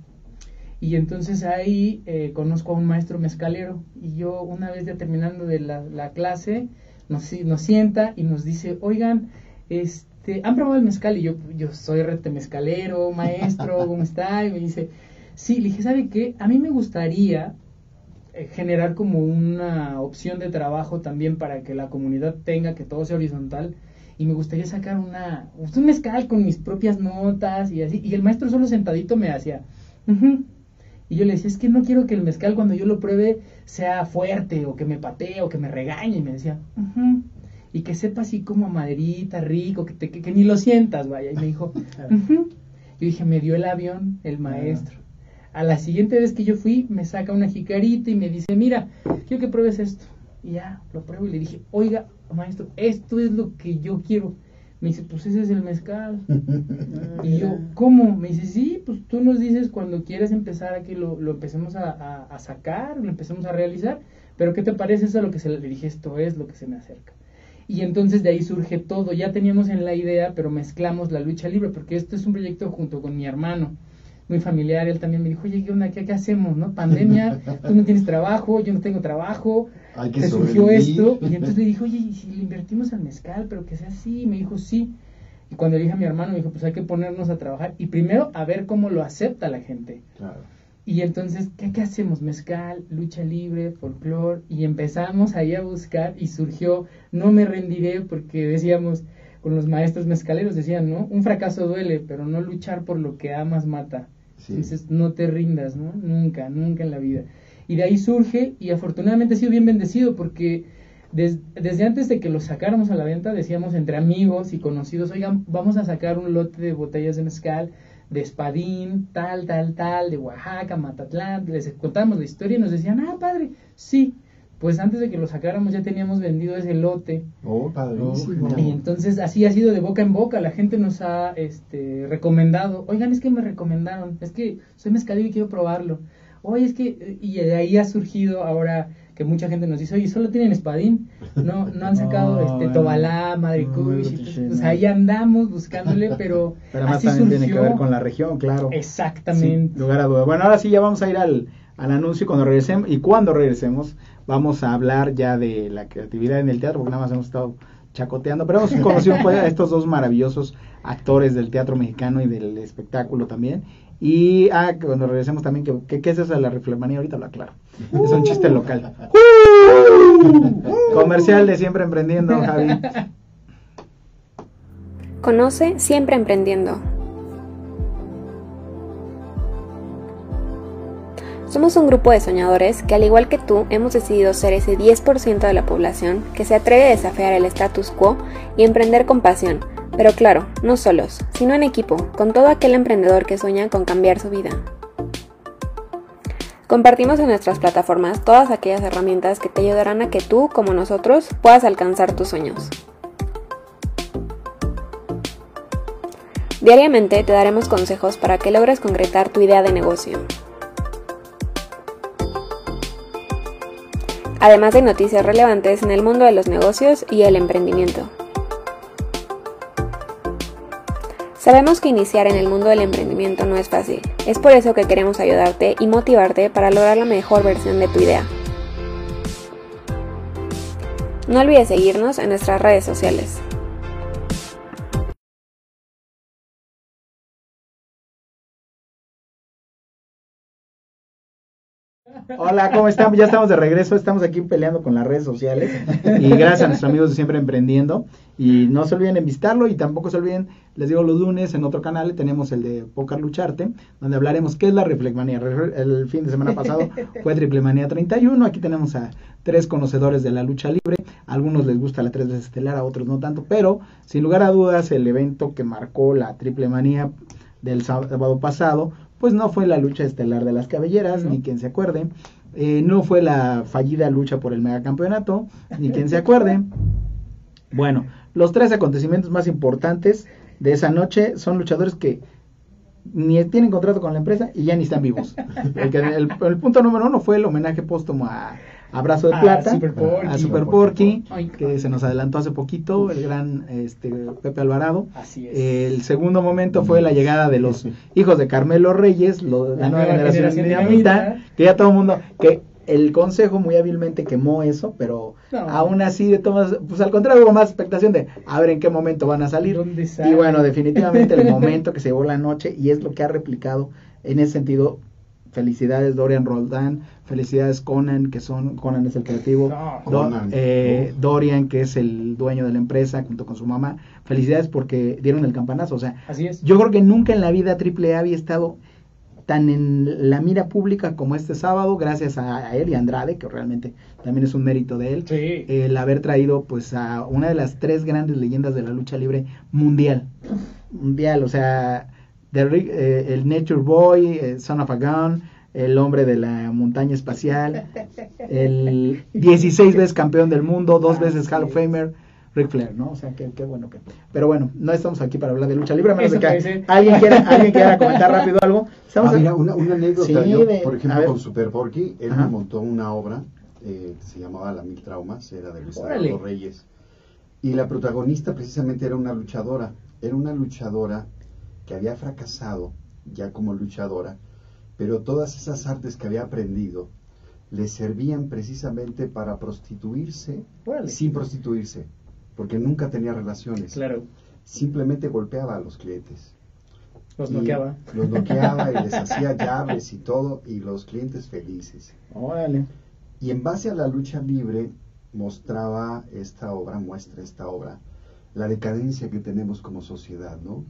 Y entonces ahí eh, conozco a un maestro mezcalero. Y yo, una vez ya terminando de la, clase, nos, nos sienta y nos dice, oigan, este, ¿han probado el mezcal? Y yo, yo soy rete mezcalero, maestro, *laughs* ¿cómo está? Y me dice, sí, le dije, ¿sabe qué? A mí me gustaría eh, generar como una opción de trabajo también para que la comunidad tenga que todo sea horizontal y me gustaría sacar una un mezcal con mis propias notas y así y el maestro solo sentadito me hacía y yo le decía es que no quiero que el mezcal cuando yo lo pruebe sea fuerte o que me patee o que me regañe y me decía y que sepa así como maderita rico que, te, que, ni lo sientas vaya. Y me dijo yo dije me dio el avión el maestro a la siguiente vez que yo fui me saca una jicarita y me dice mira quiero que pruebes esto y ya, lo pruebo y le dije, oiga, maestro, esto es lo que yo quiero. Me dice, pues ese es el mezcal. *laughs* y yo, ¿cómo? Me dice, sí, pues tú nos dices cuando quieres empezar a que lo, lo empecemos a, a, sacar, lo empecemos a realizar, pero ¿qué te parece eso? Lo que se le dije, esto es lo que se me acerca. Y entonces de ahí surge todo. Ya teníamos en la idea, pero mezclamos la lucha libre, porque esto es un proyecto junto con mi hermano muy familiar, él también me dijo, oye, ¿qué onda? ¿Qué, hacemos? ¿No? Pandemia, tú no tienes trabajo, yo no tengo trabajo, Hay que surgió esto, y *laughs* entonces le dije, oye, ¿y si le invertimos al mezcal, pero que sea así? me dijo, sí. Y cuando le dije a mi hermano, me dijo, pues hay que ponernos a trabajar y primero a ver cómo lo acepta la gente. Claro. Y entonces, ¿qué, ¿qué, hacemos? Mezcal, lucha libre, folclore, y empezamos ahí a buscar y surgió, no me rendiré porque decíamos, con los maestros mezcaleros decían, ¿no? Un fracaso duele, pero no luchar por lo que amas mata. Entonces no te rindas, ¿no? Nunca, nunca en la vida. Y de ahí surge, y afortunadamente ha sido bien bendecido porque desde antes de que lo sacáramos a la venta decíamos entre amigos y conocidos, oigan, vamos a sacar un lote de botellas de mezcal de Espadín, tal, tal, tal, de Oaxaca, Matatlán, les contamos la historia y nos decían, ah, padre, sí, pues antes de que lo sacáramos ya teníamos vendido ese lote. Oh, padrísimo. Y entonces así ha sido de boca en boca, la gente nos ha este, recomendado, oigan, es que me recomendaron, es que soy mezcalero y quiero probarlo. Oye, es que, y de ahí ha surgido ahora que mucha gente nos dice, oye, solo tienen espadín, no, no han sacado *laughs* este Tobalá, Madre pues ahí andamos buscándole, pero, *laughs* pero además también tiene que ver con la región, claro. Exactamente. lugar a duda. Bueno, ahora sí ya vamos a ir al, al anuncio cuando regresemos, y cuando regresemos vamos a hablar ya de la creatividad en el teatro, porque nada más hemos estado chacoteando, pero hemos conocido a *laughs* estos dos maravillosos actores del teatro mexicano y del espectáculo también. Y ah, cuando regresemos también, ¿qué, qué es eso de la riflemanía? Ahorita lo aclaro. Es un chiste local. Comercial de Siempre Emprendiendo, Javi. Conoce Siempre Emprendiendo Somos un grupo de soñadores que al igual que tú hemos decidido ser ese 10% de la población que se atreve a desafiar el status quo y emprender con pasión, pero claro, no solos, sino en equipo, con todo aquel emprendedor que sueña con cambiar su vida. Compartimos en nuestras plataformas todas aquellas herramientas que te ayudarán a que tú, como nosotros, puedas alcanzar tus sueños. Diariamente te daremos consejos para que logres concretar tu idea de negocio. Además de noticias relevantes en el mundo de los negocios y el emprendimiento. Sabemos que iniciar en el mundo del emprendimiento no es fácil, es por eso que queremos ayudarte y motivarte para lograr la mejor versión de tu idea. No olvides seguirnos en nuestras redes sociales. Hola, ¿cómo están? Ya estamos de regreso, estamos aquí peleando con las redes sociales y gracias a nuestros amigos de Siempre Emprendiendo y no se olviden de visitarlo y tampoco se olviden, les digo los lunes en otro canal tenemos el de Poker Lucharte, donde hablaremos qué es la Reflecmanía. El fin de semana pasado *laughs* fue Triplemanía 31, aquí tenemos a tres conocedores de la lucha libre, a algunos les gusta la tres veces estelar, a otros no tanto, pero sin lugar a dudas el evento que marcó la Triplemanía del sábado pasado pues no fue la lucha estelar de las cabelleras, ni quien se acuerde. Eh, no fue la fallida lucha por el megacampeonato, ni quien se acuerde. Bueno, los tres acontecimientos más importantes de esa noche son luchadores que ni tienen contrato con la empresa y ya ni están vivos. el, el punto número uno fue el homenaje póstumo a Abrazo de Plata, a Super Porky, que se nos adelantó hace poquito, el gran este, Pepe Alvarado. Así es. El segundo momento fue la llegada de los *laughs* hijos de Carmelo Reyes, lo, la, nueva, generación, de Dinamita, que ya todo el mundo, que el consejo muy hábilmente quemó eso, pero aún así de todas, pues al contrario hubo más expectación de a ver en qué momento van a salir. Y bueno, definitivamente el *laughs* momento que se llevó la noche y es lo que ha replicado en ese sentido felicidades Dorian Roldán, felicidades Conan, que son, Conan es el creativo, eh, Dorian, que es el dueño de la empresa, junto con su mamá, felicidades porque dieron el campanazo, o sea, yo creo que nunca en la vida AAA había estado tan en la mira pública como este sábado, gracias a, él y a Andrade, que realmente también es un mérito de él, el haber traído pues a una de las tres grandes leyendas de la lucha libre mundial, mundial, o sea, eh, el Nature Boy, eh, Son of a Gun, el hombre de la montaña espacial, el *laughs* 16 veces campeón del mundo, dos veces Hall of Famer, Ric Flair, ¿no? O sea, qué, bueno que... Pero bueno, no estamos aquí para hablar de lucha libre, a menos de que alguien quiera, *laughs* alguien quiera comentar rápido algo. ah, mira, una, anécdota, por ejemplo, con Super Porky, él montó una obra eh, que se llamaba La Mil Traumas, era de Luis Reyes, y la protagonista precisamente era una luchadora, era una luchadora que había fracasado ya como luchadora, pero todas esas artes que había aprendido le servían precisamente para prostituirse sin prostituirse, porque nunca tenía relaciones. Claro. Simplemente golpeaba a los clientes. Los noqueaba. Los noqueaba y les hacía llaves y todo, y los clientes felices. Órale. Y en base a la lucha libre mostraba esta obra, muestra esta obra, la decadencia que tenemos como sociedad, ¿no?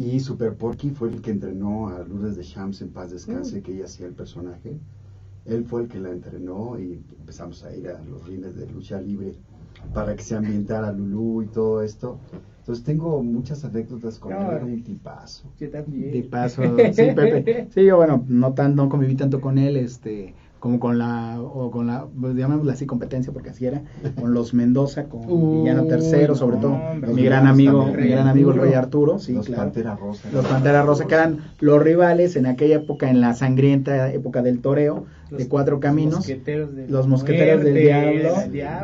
Y Super Porky fue el que entrenó a Lourdes de Shams en paz descanse, mm. que ella hacía el personaje. Él fue el que la entrenó y empezamos a ir a los rines de lucha libre para que se ambientara Lulú y todo esto. Entonces tengo muchas anécdotas con él, era un tipazo. Yo también. Tipazo, sí, Pepe. Sí, yo bueno, no, tan, no conviví tanto con él, este como con la, o con la, pues, llamémosla así, competencia, porque así era, con los Mendoza, con Villano Tercero, sobre todo, mi gran amigo, mi gran amigo el Rey Arturo, sí, los Pantera Rosa. Los Pantera Rosa, que eran los rivales en aquella época, en la sangrienta época del toreo, de cuatro caminos. los mosqueteros del diablo.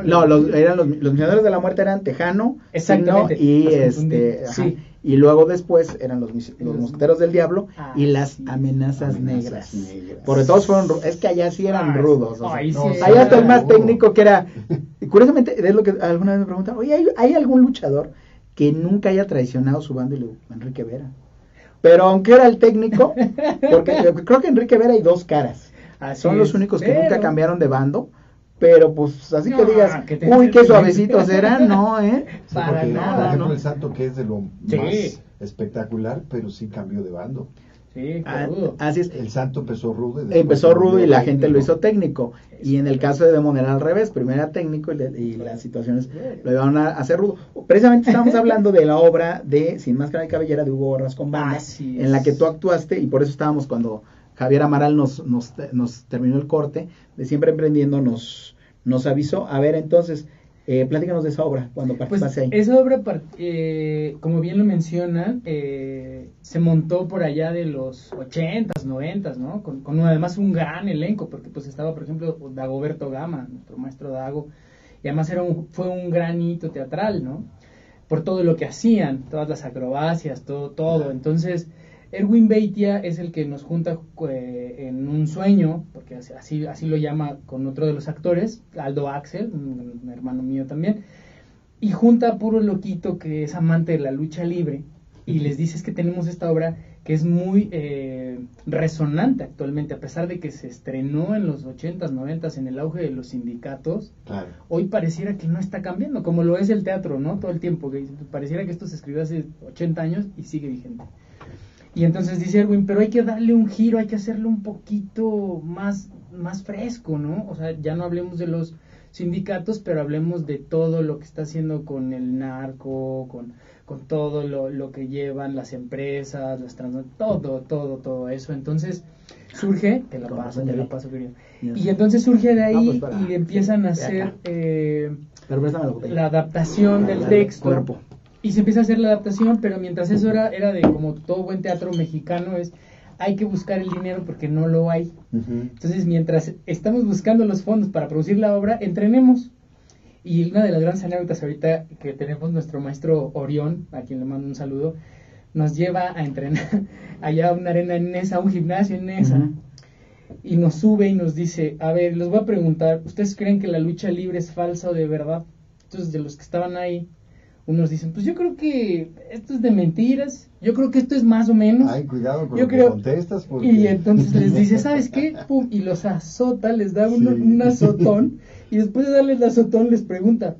No, los, eran los, los de la muerte eran Tejano, Exactamente. y este, y luego después eran los, los mosqueteros del diablo y las amenazas, negras. Porque todos fueron, es que allá sí eran rudos. allá hasta el más técnico que era, curiosamente, es lo que alguna vez me preguntan, oye, ¿hay, algún luchador que nunca haya traicionado su bando? Y le Enrique Vera. Pero aunque era el técnico, porque *laughs* creo que Enrique Vera hay dos caras. Son los únicos que nunca cambiaron de bando. Pero pues así que digas, uy, qué suavecitos eran, no, *laughs* ¿eh? Para nada. Por ejemplo, el santo que es de lo más espectacular, pero sí cambió de bando. Sí, ah, así es. El santo empezó rudo. Y empezó rudo y la gente lo hizo técnico. Y en el caso de Demon era al revés, primero era técnico y, las situaciones lo iban a hacer rudo. Precisamente estamos *laughs* hablando de la obra de Sin Máscara de Cabellera de Hugo Borras con Banda, en la que tú actuaste y por eso estábamos cuando Javier Amaral nos, nos, nos terminó el corte de Siempre Emprendiendo, nos, nos avisó. A ver, entonces, eh, platícanos de esa obra, cuando Pues participaste ahí. esa obra, eh, como bien lo mencionan, eh, se montó por allá de los 80s, 90s, ¿no? Con, con además un gran elenco, porque pues estaba, por ejemplo, Dagoberto Gama, nuestro maestro Dago, y además era un- fue un gran hito teatral, ¿no? Por todo lo que hacían, todas las acrobacias, todo, todo. Entonces, Erwin Beitia es el que nos junta eh, en un sueño, porque así- lo llama con otro de los actores, Aldo Axel, un, un hermano mío también, y junta a puro loquito que es amante de la lucha libre y les dices que tenemos esta obra que es muy eh, resonante actualmente, a pesar de que se estrenó en los 80s, 90s en el auge de los sindicatos, Claro. hoy pareciera que no está cambiando, como lo es el teatro, ¿no? Todo el tiempo, que pareciera que esto se escribió hace 80 años y sigue vigente. Y entonces dice Erwin, pero hay que darle un giro, hay que hacerlo un poquito más, más fresco, ¿no? O sea, ya no hablemos de los sindicatos, pero hablemos de todo lo que está haciendo con el narco, con, con todo lo, lo que llevan las empresas, las trans, todo, todo, todo eso. Entonces surge, te la paso, te la paso, querido. Y entonces surge de No, ahí pues, para- y empiezan a hacer eh, la adaptación del texto. Cuerpo. Y se empieza a hacer la adaptación, pero mientras eso era, era de como todo buen teatro mexicano es hay que buscar el dinero porque no lo hay. Entonces, mientras estamos buscando los fondos para producir la obra, entrenemos. Y una de las grandes anécdotas ahorita que tenemos nuestro maestro Orión, a quien le mando un saludo, nos lleva a entrenar *laughs* allá a una arena en Nesa, a un gimnasio en. Ujú. Y nos sube y nos dice, a ver, les voy a preguntar, ¿ustedes creen que la lucha libre es falsa o de verdad? Entonces, de los que estaban ahí, unos dicen, pues yo creo que esto es de mentiras, yo creo que esto es más o menos. Ay, cuidado con Yo lo que contestas porque... Y entonces les *laughs* dice, ¿sabes qué? Pum, y los azota, les da un, Sí. un azotón, y después de darles el azotón les pregunta,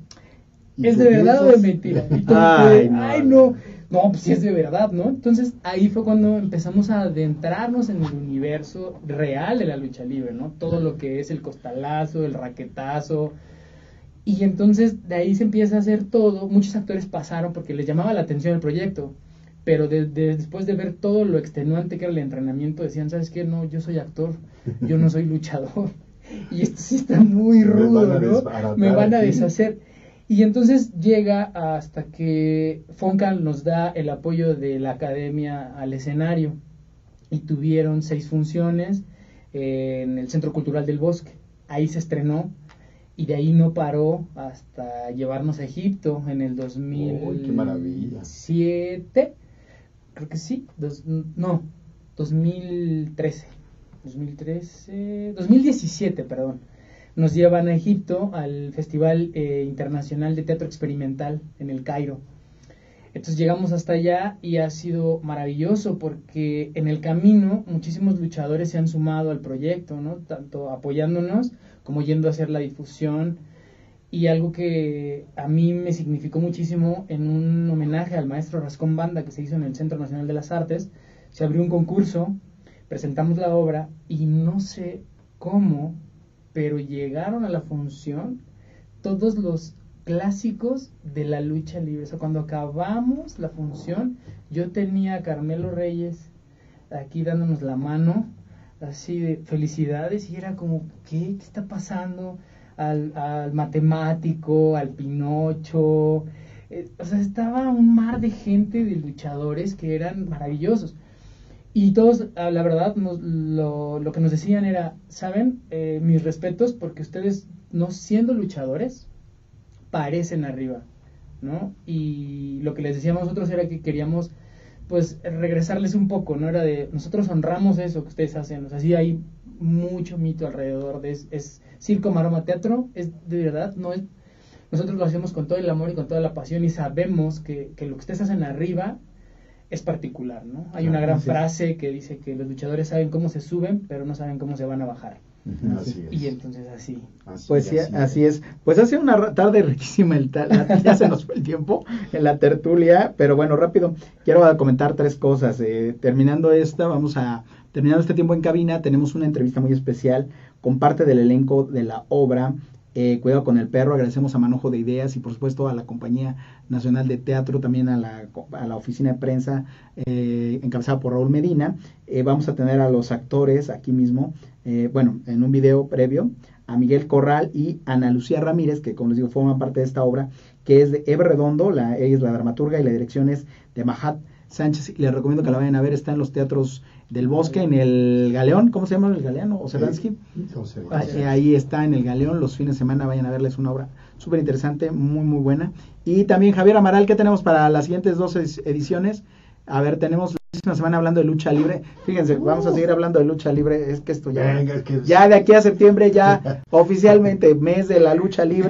¿Y ¿es de verdad o de mentira? Y *laughs* todos Ay, no, ay, no. no, no, pues sí es de verdad, ¿no? Entonces ahí fue cuando empezamos a adentrarnos en el universo real de la lucha libre, ¿no? Todo lo que es el costalazo, el raquetazo. Y entonces de ahí se empieza a hacer todo. Muchos actores pasaron porque les llamaba la atención el proyecto. Pero de- de- después de ver todo lo extenuante que era el entrenamiento, decían, ¿sabes qué? No, yo soy actor, yo no soy luchador. *laughs* Y esto sí está muy Me rudo, van a ¿no? Me van a deshacer. Y entonces llega hasta que Foncan nos da el apoyo de la academia al escenario. Y tuvieron seis funciones en el Centro Cultural del Bosque. Ahí se estrenó y de ahí no paró hasta llevarnos a Egipto en el Uy, qué maravilla. 2007. Creo que sí. dos- no, 2013. 2013. 2017, perdón. Nos llevan a Egipto al Festival eh, Internacional de Teatro Experimental en el Cairo. Entonces llegamos hasta allá y ha sido maravilloso porque en el camino muchísimos luchadores se han sumado al proyecto, ¿no? Tanto apoyándonos como yendo a hacer la difusión. Y algo que a mí me significó muchísimo en un homenaje al maestro Rascón Banda que se hizo en el Centro Nacional de las Artes, se abrió un concurso, presentamos la obra y no sé cómo, pero llegaron a la función todos los clásicos de la lucha libre. O sea, cuando acabamos la función, yo tenía a Carmelo Reyes aquí dándonos la mano, así de felicidades, y era como, ¿qué, ¿Qué está pasando? Al, al matemático, al Pinocho. eh, o sea, estaba un mar de gente, de luchadores que eran maravillosos. Y todos, ah, la verdad, nos- lo, lo que nos decían era, ¿saben? Eh, mis respetos porque ustedes, no siendo luchadores, parecen arriba, ¿no? Y lo que les decíamos nosotros era que queríamos, pues, regresarles un poco, ¿no? Era de, nosotros honramos eso que ustedes hacen, o sea, sí hay mucho mito alrededor de, es, es circo, maroma, teatro, es de verdad, no es, nosotros lo hacemos con todo el amor y con toda la pasión y sabemos que, que lo que ustedes hacen arriba es particular, ¿no? Hay una gran frase que dice que los luchadores saben cómo se suben, pero no saben cómo se van a bajar. Así es. Y entonces así. Así, Pues sí, así es. Pues ha sido una tarde riquísima, el ya *laughs* se nos fue el tiempo en la tertulia, pero bueno, rápido, quiero comentar tres cosas. Eh, terminando esta, vamos a, terminando este tiempo en cabina, tenemos una entrevista muy especial con parte del elenco de la obra eh, Cuidado con el Perro, agradecemos a Manojo de Ideas y por supuesto a la Compañía Nacional de Teatro, también a la, a la oficina de prensa eh, encabezada por Raúl Medina. Eh, vamos a tener a los actores aquí mismo, bueno, en un video previo, a Miguel Corral y Ana Lucía Ramírez, que como les digo forman parte de esta obra, que es de Eve Redondo, la, ella es la dramaturga y la dirección es de Mahat Sánchez. Les recomiendo que la vayan a ver, está en los teatros del Bosque, en el Galeón, ¿cómo se llama el Galeón? ¿O Seransky? Ahí, está en el Galeón, los fines de semana vayan a verles una obra súper interesante, muy muy buena. Y también Javier Amaral, ¿qué tenemos para las siguientes dos ediciones? A ver, tenemos una semana hablando de lucha libre. Fíjense, vamos a seguir hablando de lucha libre. Es que esto ya, ya de aquí a septiembre, ya oficialmente mes de la lucha libre.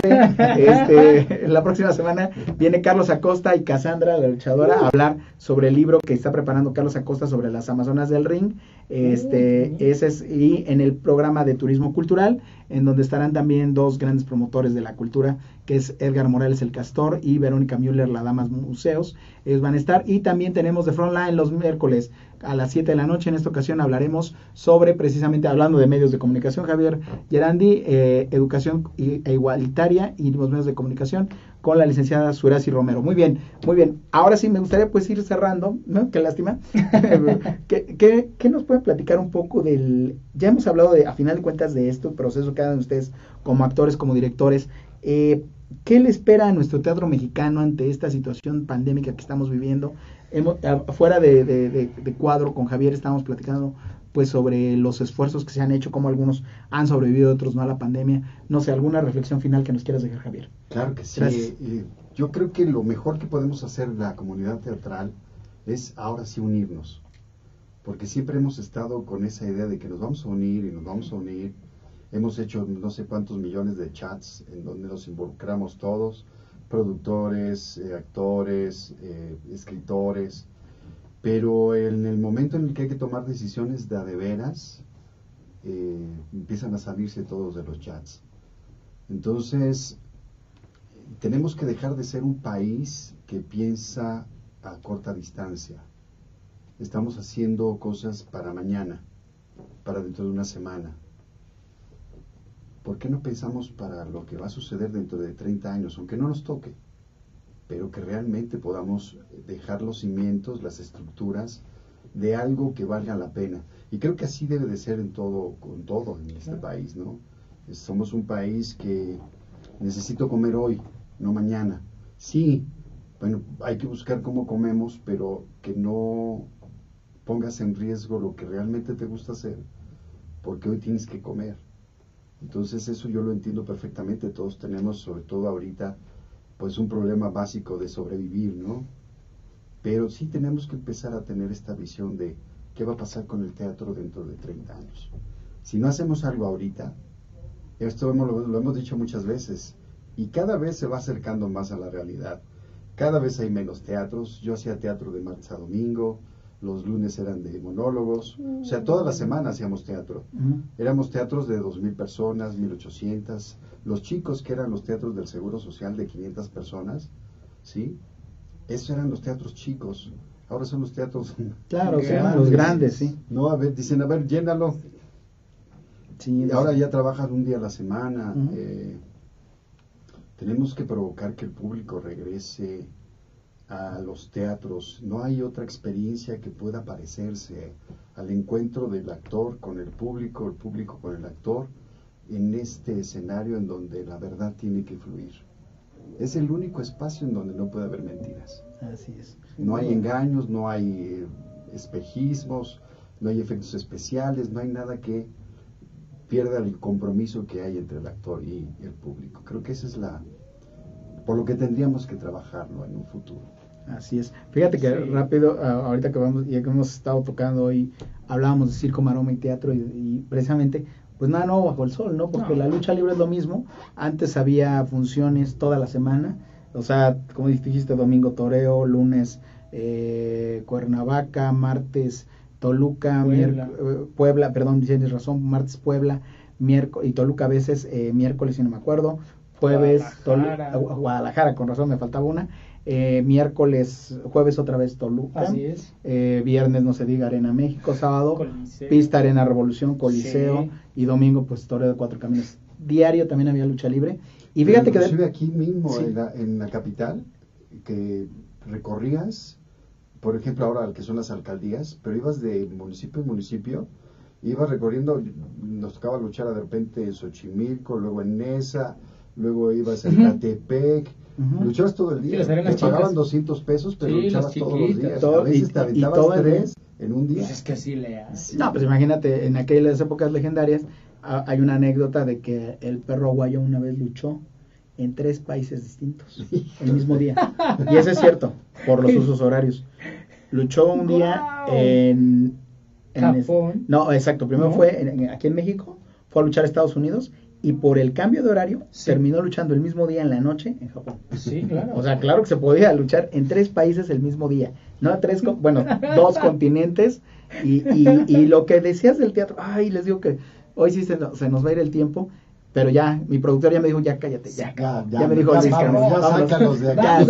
Este, la próxima semana viene Carlos Acosta y Cassandra, la luchadora, a hablar sobre el libro que está preparando Carlos Acosta sobre las Amazonas del Ring. Este, ese es, y en el programa de turismo cultural, en donde estarán también dos grandes promotores de la cultura, que es Edgar Morales el Castor y Verónica Müller, la Damas Museos. Ellos van a estar. Y también tenemos de Frontline los miércoles a las 7 de la noche. En esta ocasión hablaremos sobre, precisamente hablando de medios de comunicación, Javier Gerandi, eh, educación e igualitaria y los medios de comunicación con la licenciada Surasi Romero. Muy bien, muy bien. Ahora sí me gustaría pues ir cerrando, ¿no? Qué lástima. *laughs* ¿Qué, qué, nos pueden platicar un poco del... Ya hemos hablado de, a final de cuentas, de este proceso que hagan ustedes como actores, como directores. Eh, ¿Qué le espera a nuestro teatro mexicano ante esta situación pandémica que estamos viviendo? Hemos, fuera de, de, cuadro con Javier estamos platicando pues sobre los esfuerzos que se han hecho, como algunos han sobrevivido, otros no a la pandemia. No sé, alguna reflexión final que nos quieras dejar, Javier. Claro que sí. Eh, yo creo que lo mejor que podemos hacer la comunidad teatral es ahora sí unirnos, porque siempre hemos estado con esa idea de que nos vamos a unir y nos vamos a unir. Hemos hecho no sé cuántos millones de chats en donde nos involucramos todos, productores, eh, actores, eh, escritores, pero en el momento en el que hay que tomar decisiones de a de veras, eh, empiezan a salirse todos de los chats. Entonces, tenemos que dejar de ser un país que piensa a corta distancia. Estamos haciendo cosas para mañana, para dentro de una semana. ¿Por qué no pensamos para lo que va a suceder dentro de 30 años, aunque no nos toque? pero que realmente podamos dejar los cimientos, las estructuras de algo que valga la pena. Y creo que así debe de ser en todo, con todo en este país, ¿no? Somos un país que necesito comer hoy, no mañana. Sí, bueno, hay que buscar cómo comemos, pero que no pongas en riesgo lo que realmente te gusta hacer, porque hoy tienes que comer. Entonces eso yo lo entiendo perfectamente, todos tenemos, sobre todo ahorita, pues un problema básico de sobrevivir, ¿no? Pero sí tenemos que empezar a tener esta visión de qué va a pasar con el teatro dentro de 30 años. Si no hacemos algo ahorita, esto lo, lo hemos dicho muchas veces, y cada vez se va acercando más a la realidad. Cada vez hay menos teatros. Yo hacía teatro de martes a domingo, los lunes eran de monólogos, o sea, toda la semana hacíamos teatro. Éramos teatros de 2.000 personas, 1.800, los chicos que eran los teatros del Seguro Social de 500 personas, ¿sí? Esos eran los teatros chicos, ahora son los teatros *laughs* claro, grandes, los grandes, sí. No, a ver, dicen, a ver, llénalo. Sí, ahora ya trabajan un día a la semana. Eh, tenemos que provocar que el público regrese a los teatros. No hay otra experiencia que pueda parecerse al encuentro del actor con el público, el público con el actor en este escenario en donde la verdad tiene que fluir. Es el único espacio en donde no puede haber mentiras. Así es. No hay engaños, no hay eh, espejismos, no hay efectos especiales, no hay nada que pierda el compromiso que hay entre el actor y el público. Creo que esa es la, por lo que tendríamos que trabajarlo en un futuro. Así es. Fíjate que rápido, ahorita que vamos, ya que hemos estado tocando hoy, hablábamos de circo, maroma y teatro y precisamente pues nada nuevo bajo el sol, ¿no? Porque la lucha libre es lo mismo. Antes había funciones toda la semana, o sea, como dijiste, domingo toreo, lunes eh, Cuernavaca, martes Toluca, Puebla. Eh, Puebla, perdón, tienes razón, martes Puebla, miércoles y Toluca a veces, eh, miércoles si no me acuerdo, jueves Guadalajara. Guadalajara, con razón me faltaba una, eh, miércoles, jueves otra vez Toluca. Así es. Eh, viernes no se diga Arena México, sábado Pista Arena Revolución, Coliseo y domingo pues Torre de Cuatro Caminos. diario también había lucha libre. Y fíjate que... Inclusive aquí mismo, en, la, en la capital, que recorrías, por ejemplo, ahora que son las alcaldías, pero ibas de municipio en municipio, ibas recorriendo, nos tocaba luchar de repente en Xochimilco, luego en Nesa, luego ibas a Catepec, luchabas todo el día, te pagaban 200 pesos, pero luchabas todos los días, a veces te aventabas tres en un día. Pues es que así le hace. No, pues imagínate, en aquellas épocas legendarias hay una anécdota de que el perro aguayo una vez luchó en tres países distintos *laughs* el mismo día. Y eso es cierto, por los usos horarios. Luchó un día en, Japón. no, exacto. Primero fue aquí en México, fue a luchar a Estados Unidos y por el cambio de horario terminó luchando el mismo día en la noche en Japón. Sí, claro. O sea, claro que se podía luchar en tres países el mismo día. No tres, bueno, dos *laughs* continentes. Y, y, y, lo que decías del teatro, ay, les digo que hoy sí se, se nos va a ir el tiempo. Pero ya, mi productor ya me dijo, ya cállate, ya. Ya, ya, me dijo, ya, sácalos de acá.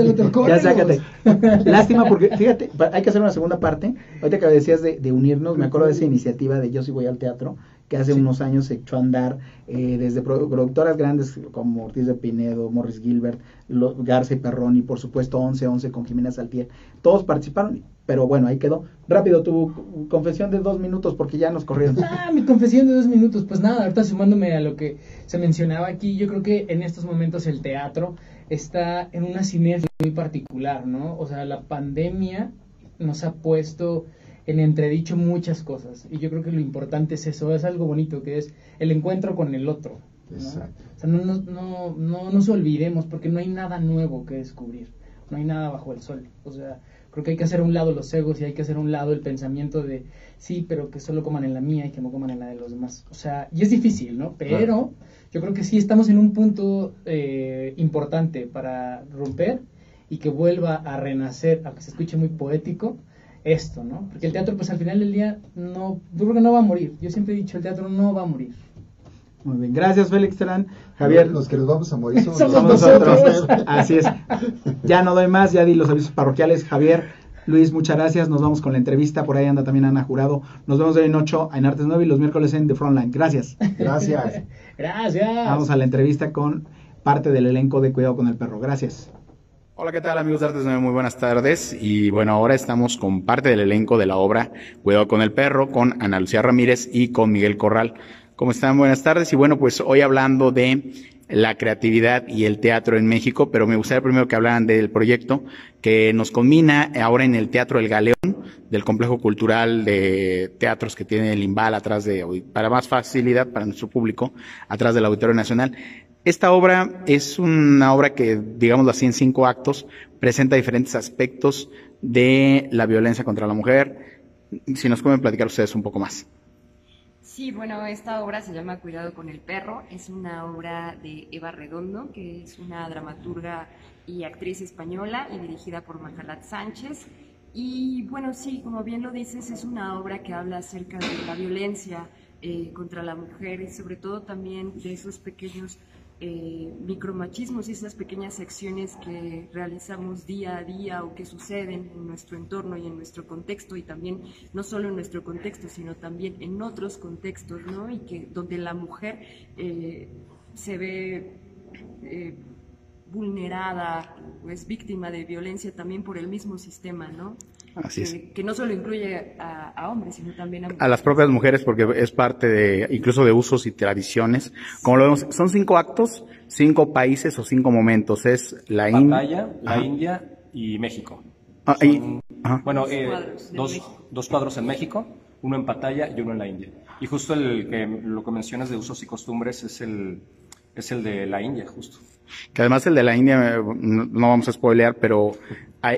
Ya, sácate. *laughs* Lástima porque, fíjate, hay que hacer una segunda parte. Ahorita que decías de, de unirnos, me acuerdo de esa iniciativa de Yo sí voy al teatro, que hace unos años se echó a andar eh, desde productoras grandes como Ortiz de Pinedo, Morris Gilbert, Garza y Perrón y por supuesto 11-11 con Jimena Saltier. Todos participaron, pero bueno, ahí quedó. Rápido, tu confesión de dos minutos porque ya nos corrieron. *laughs* Ah, mi confesión de dos minutos. Pues nada, ahorita sumándome a lo que se mencionaba aquí, yo creo que en estos momentos el teatro está en una sinergia muy particular, ¿no? O sea, la pandemia nos ha puesto en entredicho muchas cosas. Y yo creo que lo importante es eso, es algo bonito, que es el encuentro con el otro. ¿no? Exacto. O sea, no, no, no, no nos olvidemos, porque no hay nada nuevo que descubrir, no hay nada bajo el sol. O sea, creo que hay que hacer a un lado los egos y hay que hacer a un lado el pensamiento de, sí, pero que solo coman en la mía y que no coman en la de los demás. O sea, y es difícil, ¿no? Pero yo creo que sí estamos en un punto eh, importante para romper y que vuelva a renacer, aunque se escuche muy poético, esto, ¿no? Porque el teatro, pues al final del día, no, yo creo que no va a morir. Yo siempre he dicho, el teatro no va a morir. Muy bien, gracias Félix Terán. Javier. Los que nos vamos a morir somos, somos nosotros. Así es. Ya no doy más, ya di los avisos parroquiales. Javier, Luis, muchas gracias. Nos vamos con la entrevista. Por ahí anda también Ana Jurado. Nos vemos hoy en 8 en Artes 9 y los miércoles en The Frontline. Gracias. Gracias. *laughs* gracias. Vamos a la entrevista con parte del elenco de Cuidado con el Perro. Gracias. Hola, ¿qué tal amigos de Artes 9? Muy buenas tardes. Y bueno, ahora estamos con parte del elenco de la obra Cuidado con el Perro, con Ana Lucía Ramírez y con Miguel Corral. ¿Cómo están? Buenas tardes. Y bueno, pues hoy hablando de la creatividad y el teatro en México, pero me gustaría primero que hablaran del proyecto que nos combina ahora en el Teatro El Galeón, del complejo cultural de teatros que tiene el Imbal atrás de, para más facilidad para nuestro público, atrás del Auditorio Nacional. Esta obra es una obra que, digámoslo así, en cinco actos, presenta diferentes aspectos de la violencia contra la mujer. Si nos pueden platicar ustedes un poco más. Sí, bueno, esta obra se llama Cuidado con el perro. Es una obra de Eva Redondo, que es una dramaturga y actriz española y dirigida por Majalat Sánchez. Y bueno, sí, como bien lo dices, es una obra que habla acerca de la violencia eh, contra la mujer y sobre todo también de esos pequeños eh, micromachismos y esas pequeñas acciones que realizamos día a día o que suceden en nuestro entorno y en nuestro contexto y también no solo en nuestro contexto sino también en otros contextos ¿no? y que donde la mujer eh, se ve eh, vulnerada o es víctima de violencia también por el mismo sistema ¿no? Así es. que, no solo incluye a, hombres, sino también a, a las propias mujeres, porque es parte de, incluso de usos y tradiciones. Como lo vemos, son cinco actos, cinco países o cinco momentos. Es la India, la India y México. Ah, y, bueno, eh, dos, dos cuadros en México, uno en Pattaya y uno en la India. Y justo el que lo que mencionas de usos y costumbres es el, es el de la India, justo. Que además el de la India, no vamos a spoilear, pero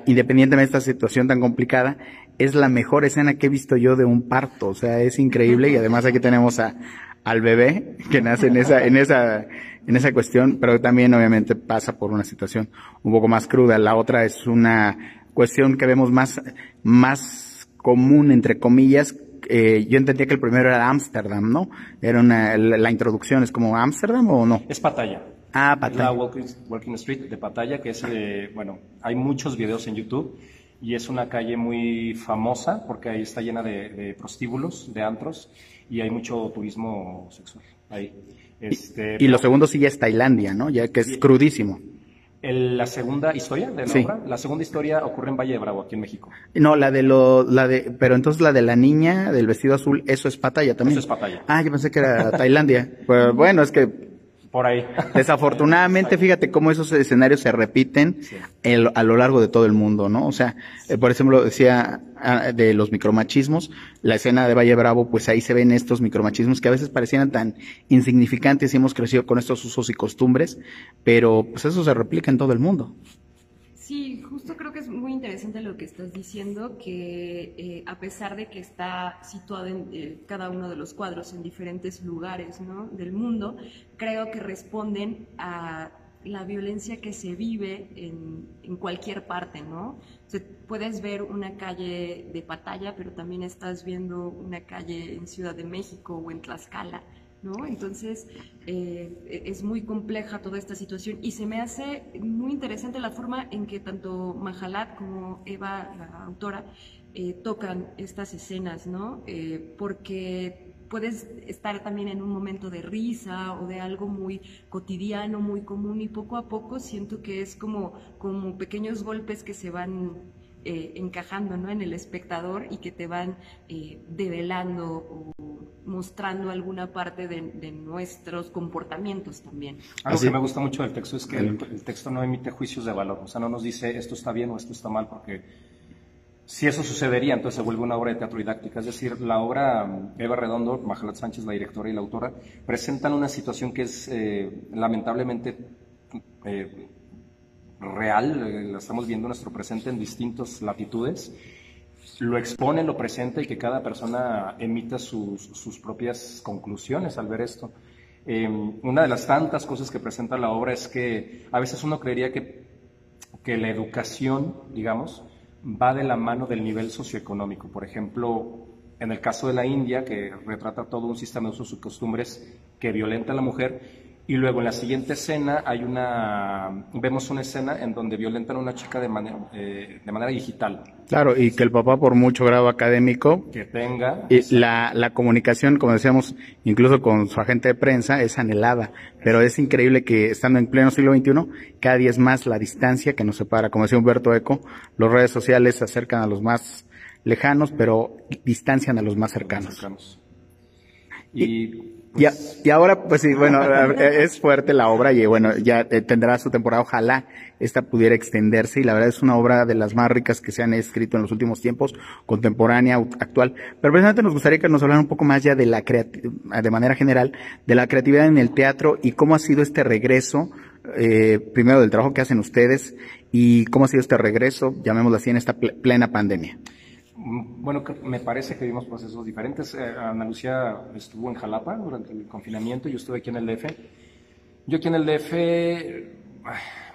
independientemente de esta situación tan complicada, es la mejor escena que he visto yo de un parto. O sea, es increíble y además aquí tenemos a, al bebé que nace en esa, en esa, en esa cuestión, pero también obviamente pasa por una situación un poco más cruda. La otra es una cuestión que vemos más, más común, entre comillas, eh, yo entendía que el primero era Ámsterdam, ¿no? Era una, la, introducción, ¿es como Ámsterdam o no? Es Pattaya. Ah, Pattaya. La Walking, Street de Pattaya, que es, eh, bueno, hay muchos videos en YouTube y es una calle muy famosa porque ahí está llena de, prostíbulos, de antros y hay mucho turismo sexual ahí. Este, y, lo segundo sí ya es Tailandia, ¿no? Ya que es crudísimo. la segunda historia de la obra, la segunda historia ocurre en Valle de Bravo, aquí en México. No, la de lo, la de, pero entonces la de la niña del vestido azul, eso es Pattaya también. Eso es Pattaya. Ah, yo pensé que era Tailandia. pues bueno, es que por ahí. Desafortunadamente, fíjate cómo esos escenarios se repiten a lo largo de todo el mundo, ¿no? O sea, eh, por ejemplo, decía ah, de los micromachismos, la escena de Valle Bravo, pues ahí se ven estos micromachismos que a veces parecían tan insignificantes y hemos crecido con estos usos y costumbres, pero pues eso se replica en todo el mundo. Sí, justo creo que es muy lo que estás diciendo, que eh, a pesar de que está situado en eh, cada uno de los cuadros en diferentes lugares del mundo, creo que responden a la violencia que se vive en, cualquier parte, ¿no? puedes ver una calle de Patalla, pero también estás viendo una calle en Ciudad de México o en Tlaxcala. ¿No? Entonces, eh, es muy compleja toda esta situación y se me hace muy interesante la forma en que tanto Mahalat como Eva, la autora, eh, tocan estas escenas, ¿no? Eh, porque puedes estar también en un momento de risa o de algo muy cotidiano, muy común y poco a poco siento que es como, como pequeños golpes que se van encajando ¿no? en el espectador y que te van develando o mostrando alguna parte de, nuestros comportamientos también. Algo que me gusta mucho del texto es que el, texto no emite juicios de valor, o sea, no nos dice esto está bien o esto está mal, porque si eso sucedería, entonces se vuelve una obra de teatro didáctica. Es decir, la obra mm, Eva Redondo, Majalat Sánchez, la directora y la autora, presentan una situación que es eh, lamentablemente eh, real, eh, la estamos viendo en nuestro presente en distintas latitudes lo expone, lo presenta y que cada persona emita sus, propias conclusiones al ver esto. Em, una de las tantas cosas que presenta la obra es que a veces uno creería que, que la educación, digamos, va de la mano del nivel socioeconómico. Por ejemplo, en el caso de la India, que retrata todo un sistema de usos y costumbres que violenta a la mujer, y luego en la siguiente escena hay una, vemos una escena en donde violentan a una chica de manera, eh, de manera digital. Claro, y que el papá por mucho grado académico que tenga y la, la comunicación, como decíamos, incluso con su agente de prensa, es anhelada. Pero es increíble que estando en pleno siglo XXI, cada día es más la distancia que nos separa. Como decía Humberto Eco, las redes sociales se acercan a los más lejanos, pero distancian a los más cercanos. Y y, ahora, pues sí, bueno, es fuerte la obra y bueno, ya eh, tendrá su temporada. Ojalá esta pudiera extenderse y la verdad es una obra de las más ricas que se han escrito en los últimos tiempos, contemporánea, actual. Pero precisamente nos gustaría que nos hablara un poco más ya de la de manera general, de la creatividad en el teatro y cómo ha sido este regreso, eh, primero del trabajo que hacen ustedes y cómo ha sido este regreso, llamémoslo así, en esta plena pandemia. Mm, bueno, me parece que vimos procesos diferentes. Eh, Ana Lucía estuvo en Jalapa durante el confinamiento, yo estuve aquí en el DF. Yo aquí en el DF,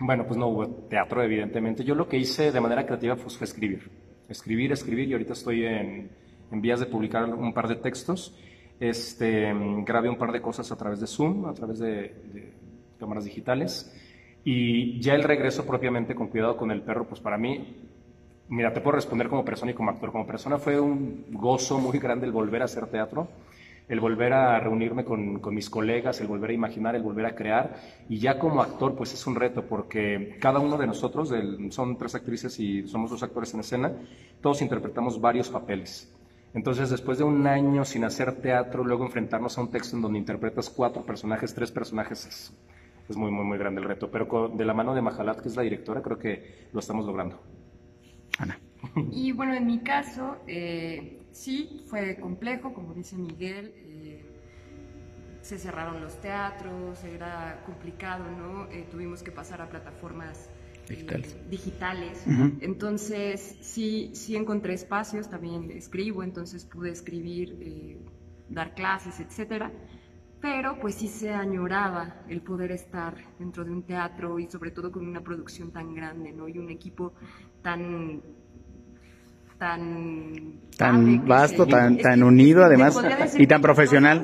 bueno, pues no hubo teatro, evidentemente. Yo lo que hice de manera creativa pues, fue escribir. Escribir, escribir, y ahorita estoy en, vías de publicar un par de textos. Este, grabé un par de cosas a través de Zoom, a través de cámaras digitales. Y ya el regreso propiamente con cuidado con el perro, pues para mí Mira, te puedo responder como persona y como actor. Como persona fue un gozo muy grande el volver a hacer teatro, el volver a reunirme con, mis colegas, el volver a imaginar, el volver a crear. Y ya como actor, pues es un reto, porque cada uno de nosotros, son tres actrices y somos dos actores en escena, todos interpretamos varios papeles. Entonces, después de un año sin hacer teatro, luego enfrentarnos a un texto en donde interpretas cuatro personajes, tres personajes, es, es muy, muy, muy grande el reto. Pero de la mano de Majalat, que es la directora, creo que lo estamos logrando. Ana. Y bueno, en mi caso, eh, sí, fue complejo, como dice Miguel. Eh, se cerraron los teatros, era complicado, ¿no? Eh, tuvimos que pasar a plataformas digitales. Entonces, sí, sí encontré espacios, también escribo, entonces pude escribir, dar clases, etcétera pero pues sí se añoraba el poder estar dentro de un teatro y sobre todo con una producción tan grande, ¿no? Y un equipo tan tan tan vasto, tan, tan unido además y tan profesional.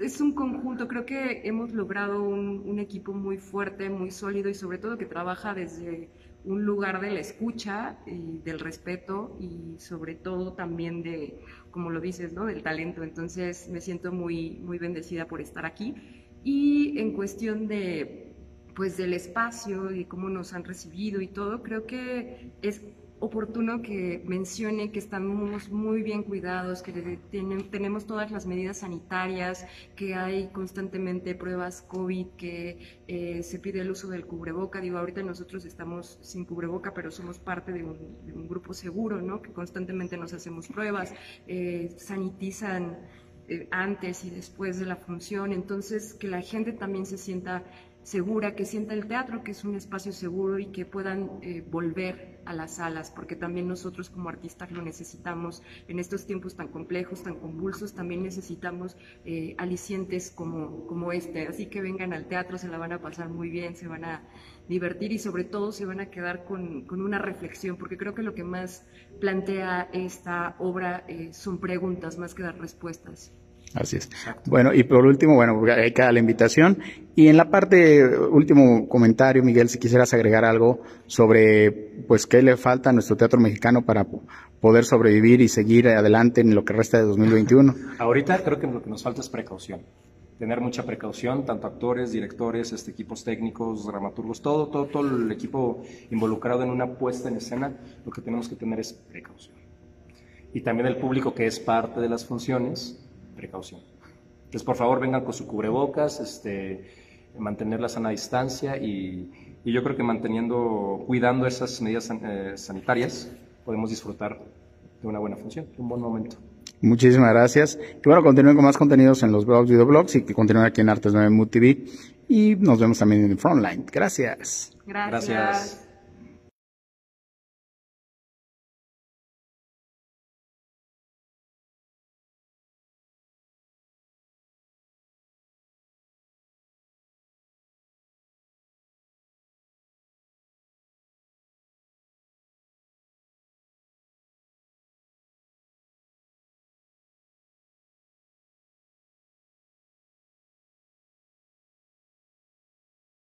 Es un conjunto, creo que hemos logrado un, equipo muy fuerte, muy sólido y sobre todo que trabaja desde un lugar de la escucha y del respeto y sobre todo también de, como lo dices, ¿no? del talento. Entonces me siento muy, muy bendecida por estar aquí. Y en cuestión de, pues, del espacio y cómo nos han recibido y todo, creo que es oportuno que mencione que estamos muy bien cuidados, que tenemos todas las medidas sanitarias, que hay constantemente pruebas COVID, que eh, se pide el uso del cubreboca. Digo, ahorita nosotros estamos sin cubreboca, pero somos parte de un, grupo seguro, ¿no? Que constantemente nos hacemos pruebas, eh, sanitizan eh, antes y después de la función, entonces que la gente también se sienta segura, que sienta el teatro que es un espacio seguro y que puedan eh, volver a las salas, porque también nosotros como artistas lo necesitamos en estos tiempos tan complejos, tan convulsos, también necesitamos eh, alicientes como, como este. Así que vengan al teatro, se la van a pasar muy bien, se van a divertir y sobre todo se van a quedar con, con una reflexión, porque creo que lo que más plantea esta obra eh, son preguntas más que dar respuestas. Así es. Bueno, y por último, bueno, hay que dar la invitación. Y en la parte, último comentario, Miguel, si quisieras agregar algo sobre, pues, qué le falta a nuestro teatro mexicano para poder sobrevivir y seguir adelante en lo que resta de 2021. *laughs* Ahorita creo que lo que nos falta es precaución. Tener mucha precaución, tanto actores, directores, este, equipos técnicos, dramaturgos, todo, todo, todo el equipo involucrado en una puesta en escena, lo que tenemos que tener es precaución. Y también el público que es parte de las funciones, precaución. Entonces, por favor, vengan con su cubrebocas, este, mantener la sana distancia y, yo creo que manteniendo, cuidando esas medidas eh, sanitarias, podemos disfrutar de una buena función, de un buen momento. Muchísimas gracias. Y bueno, continúen con más contenidos en los blogs, videoblogs y que continúen aquí en Artes 9 TV. Y nos vemos también en Frontline. Gracias. Gracias.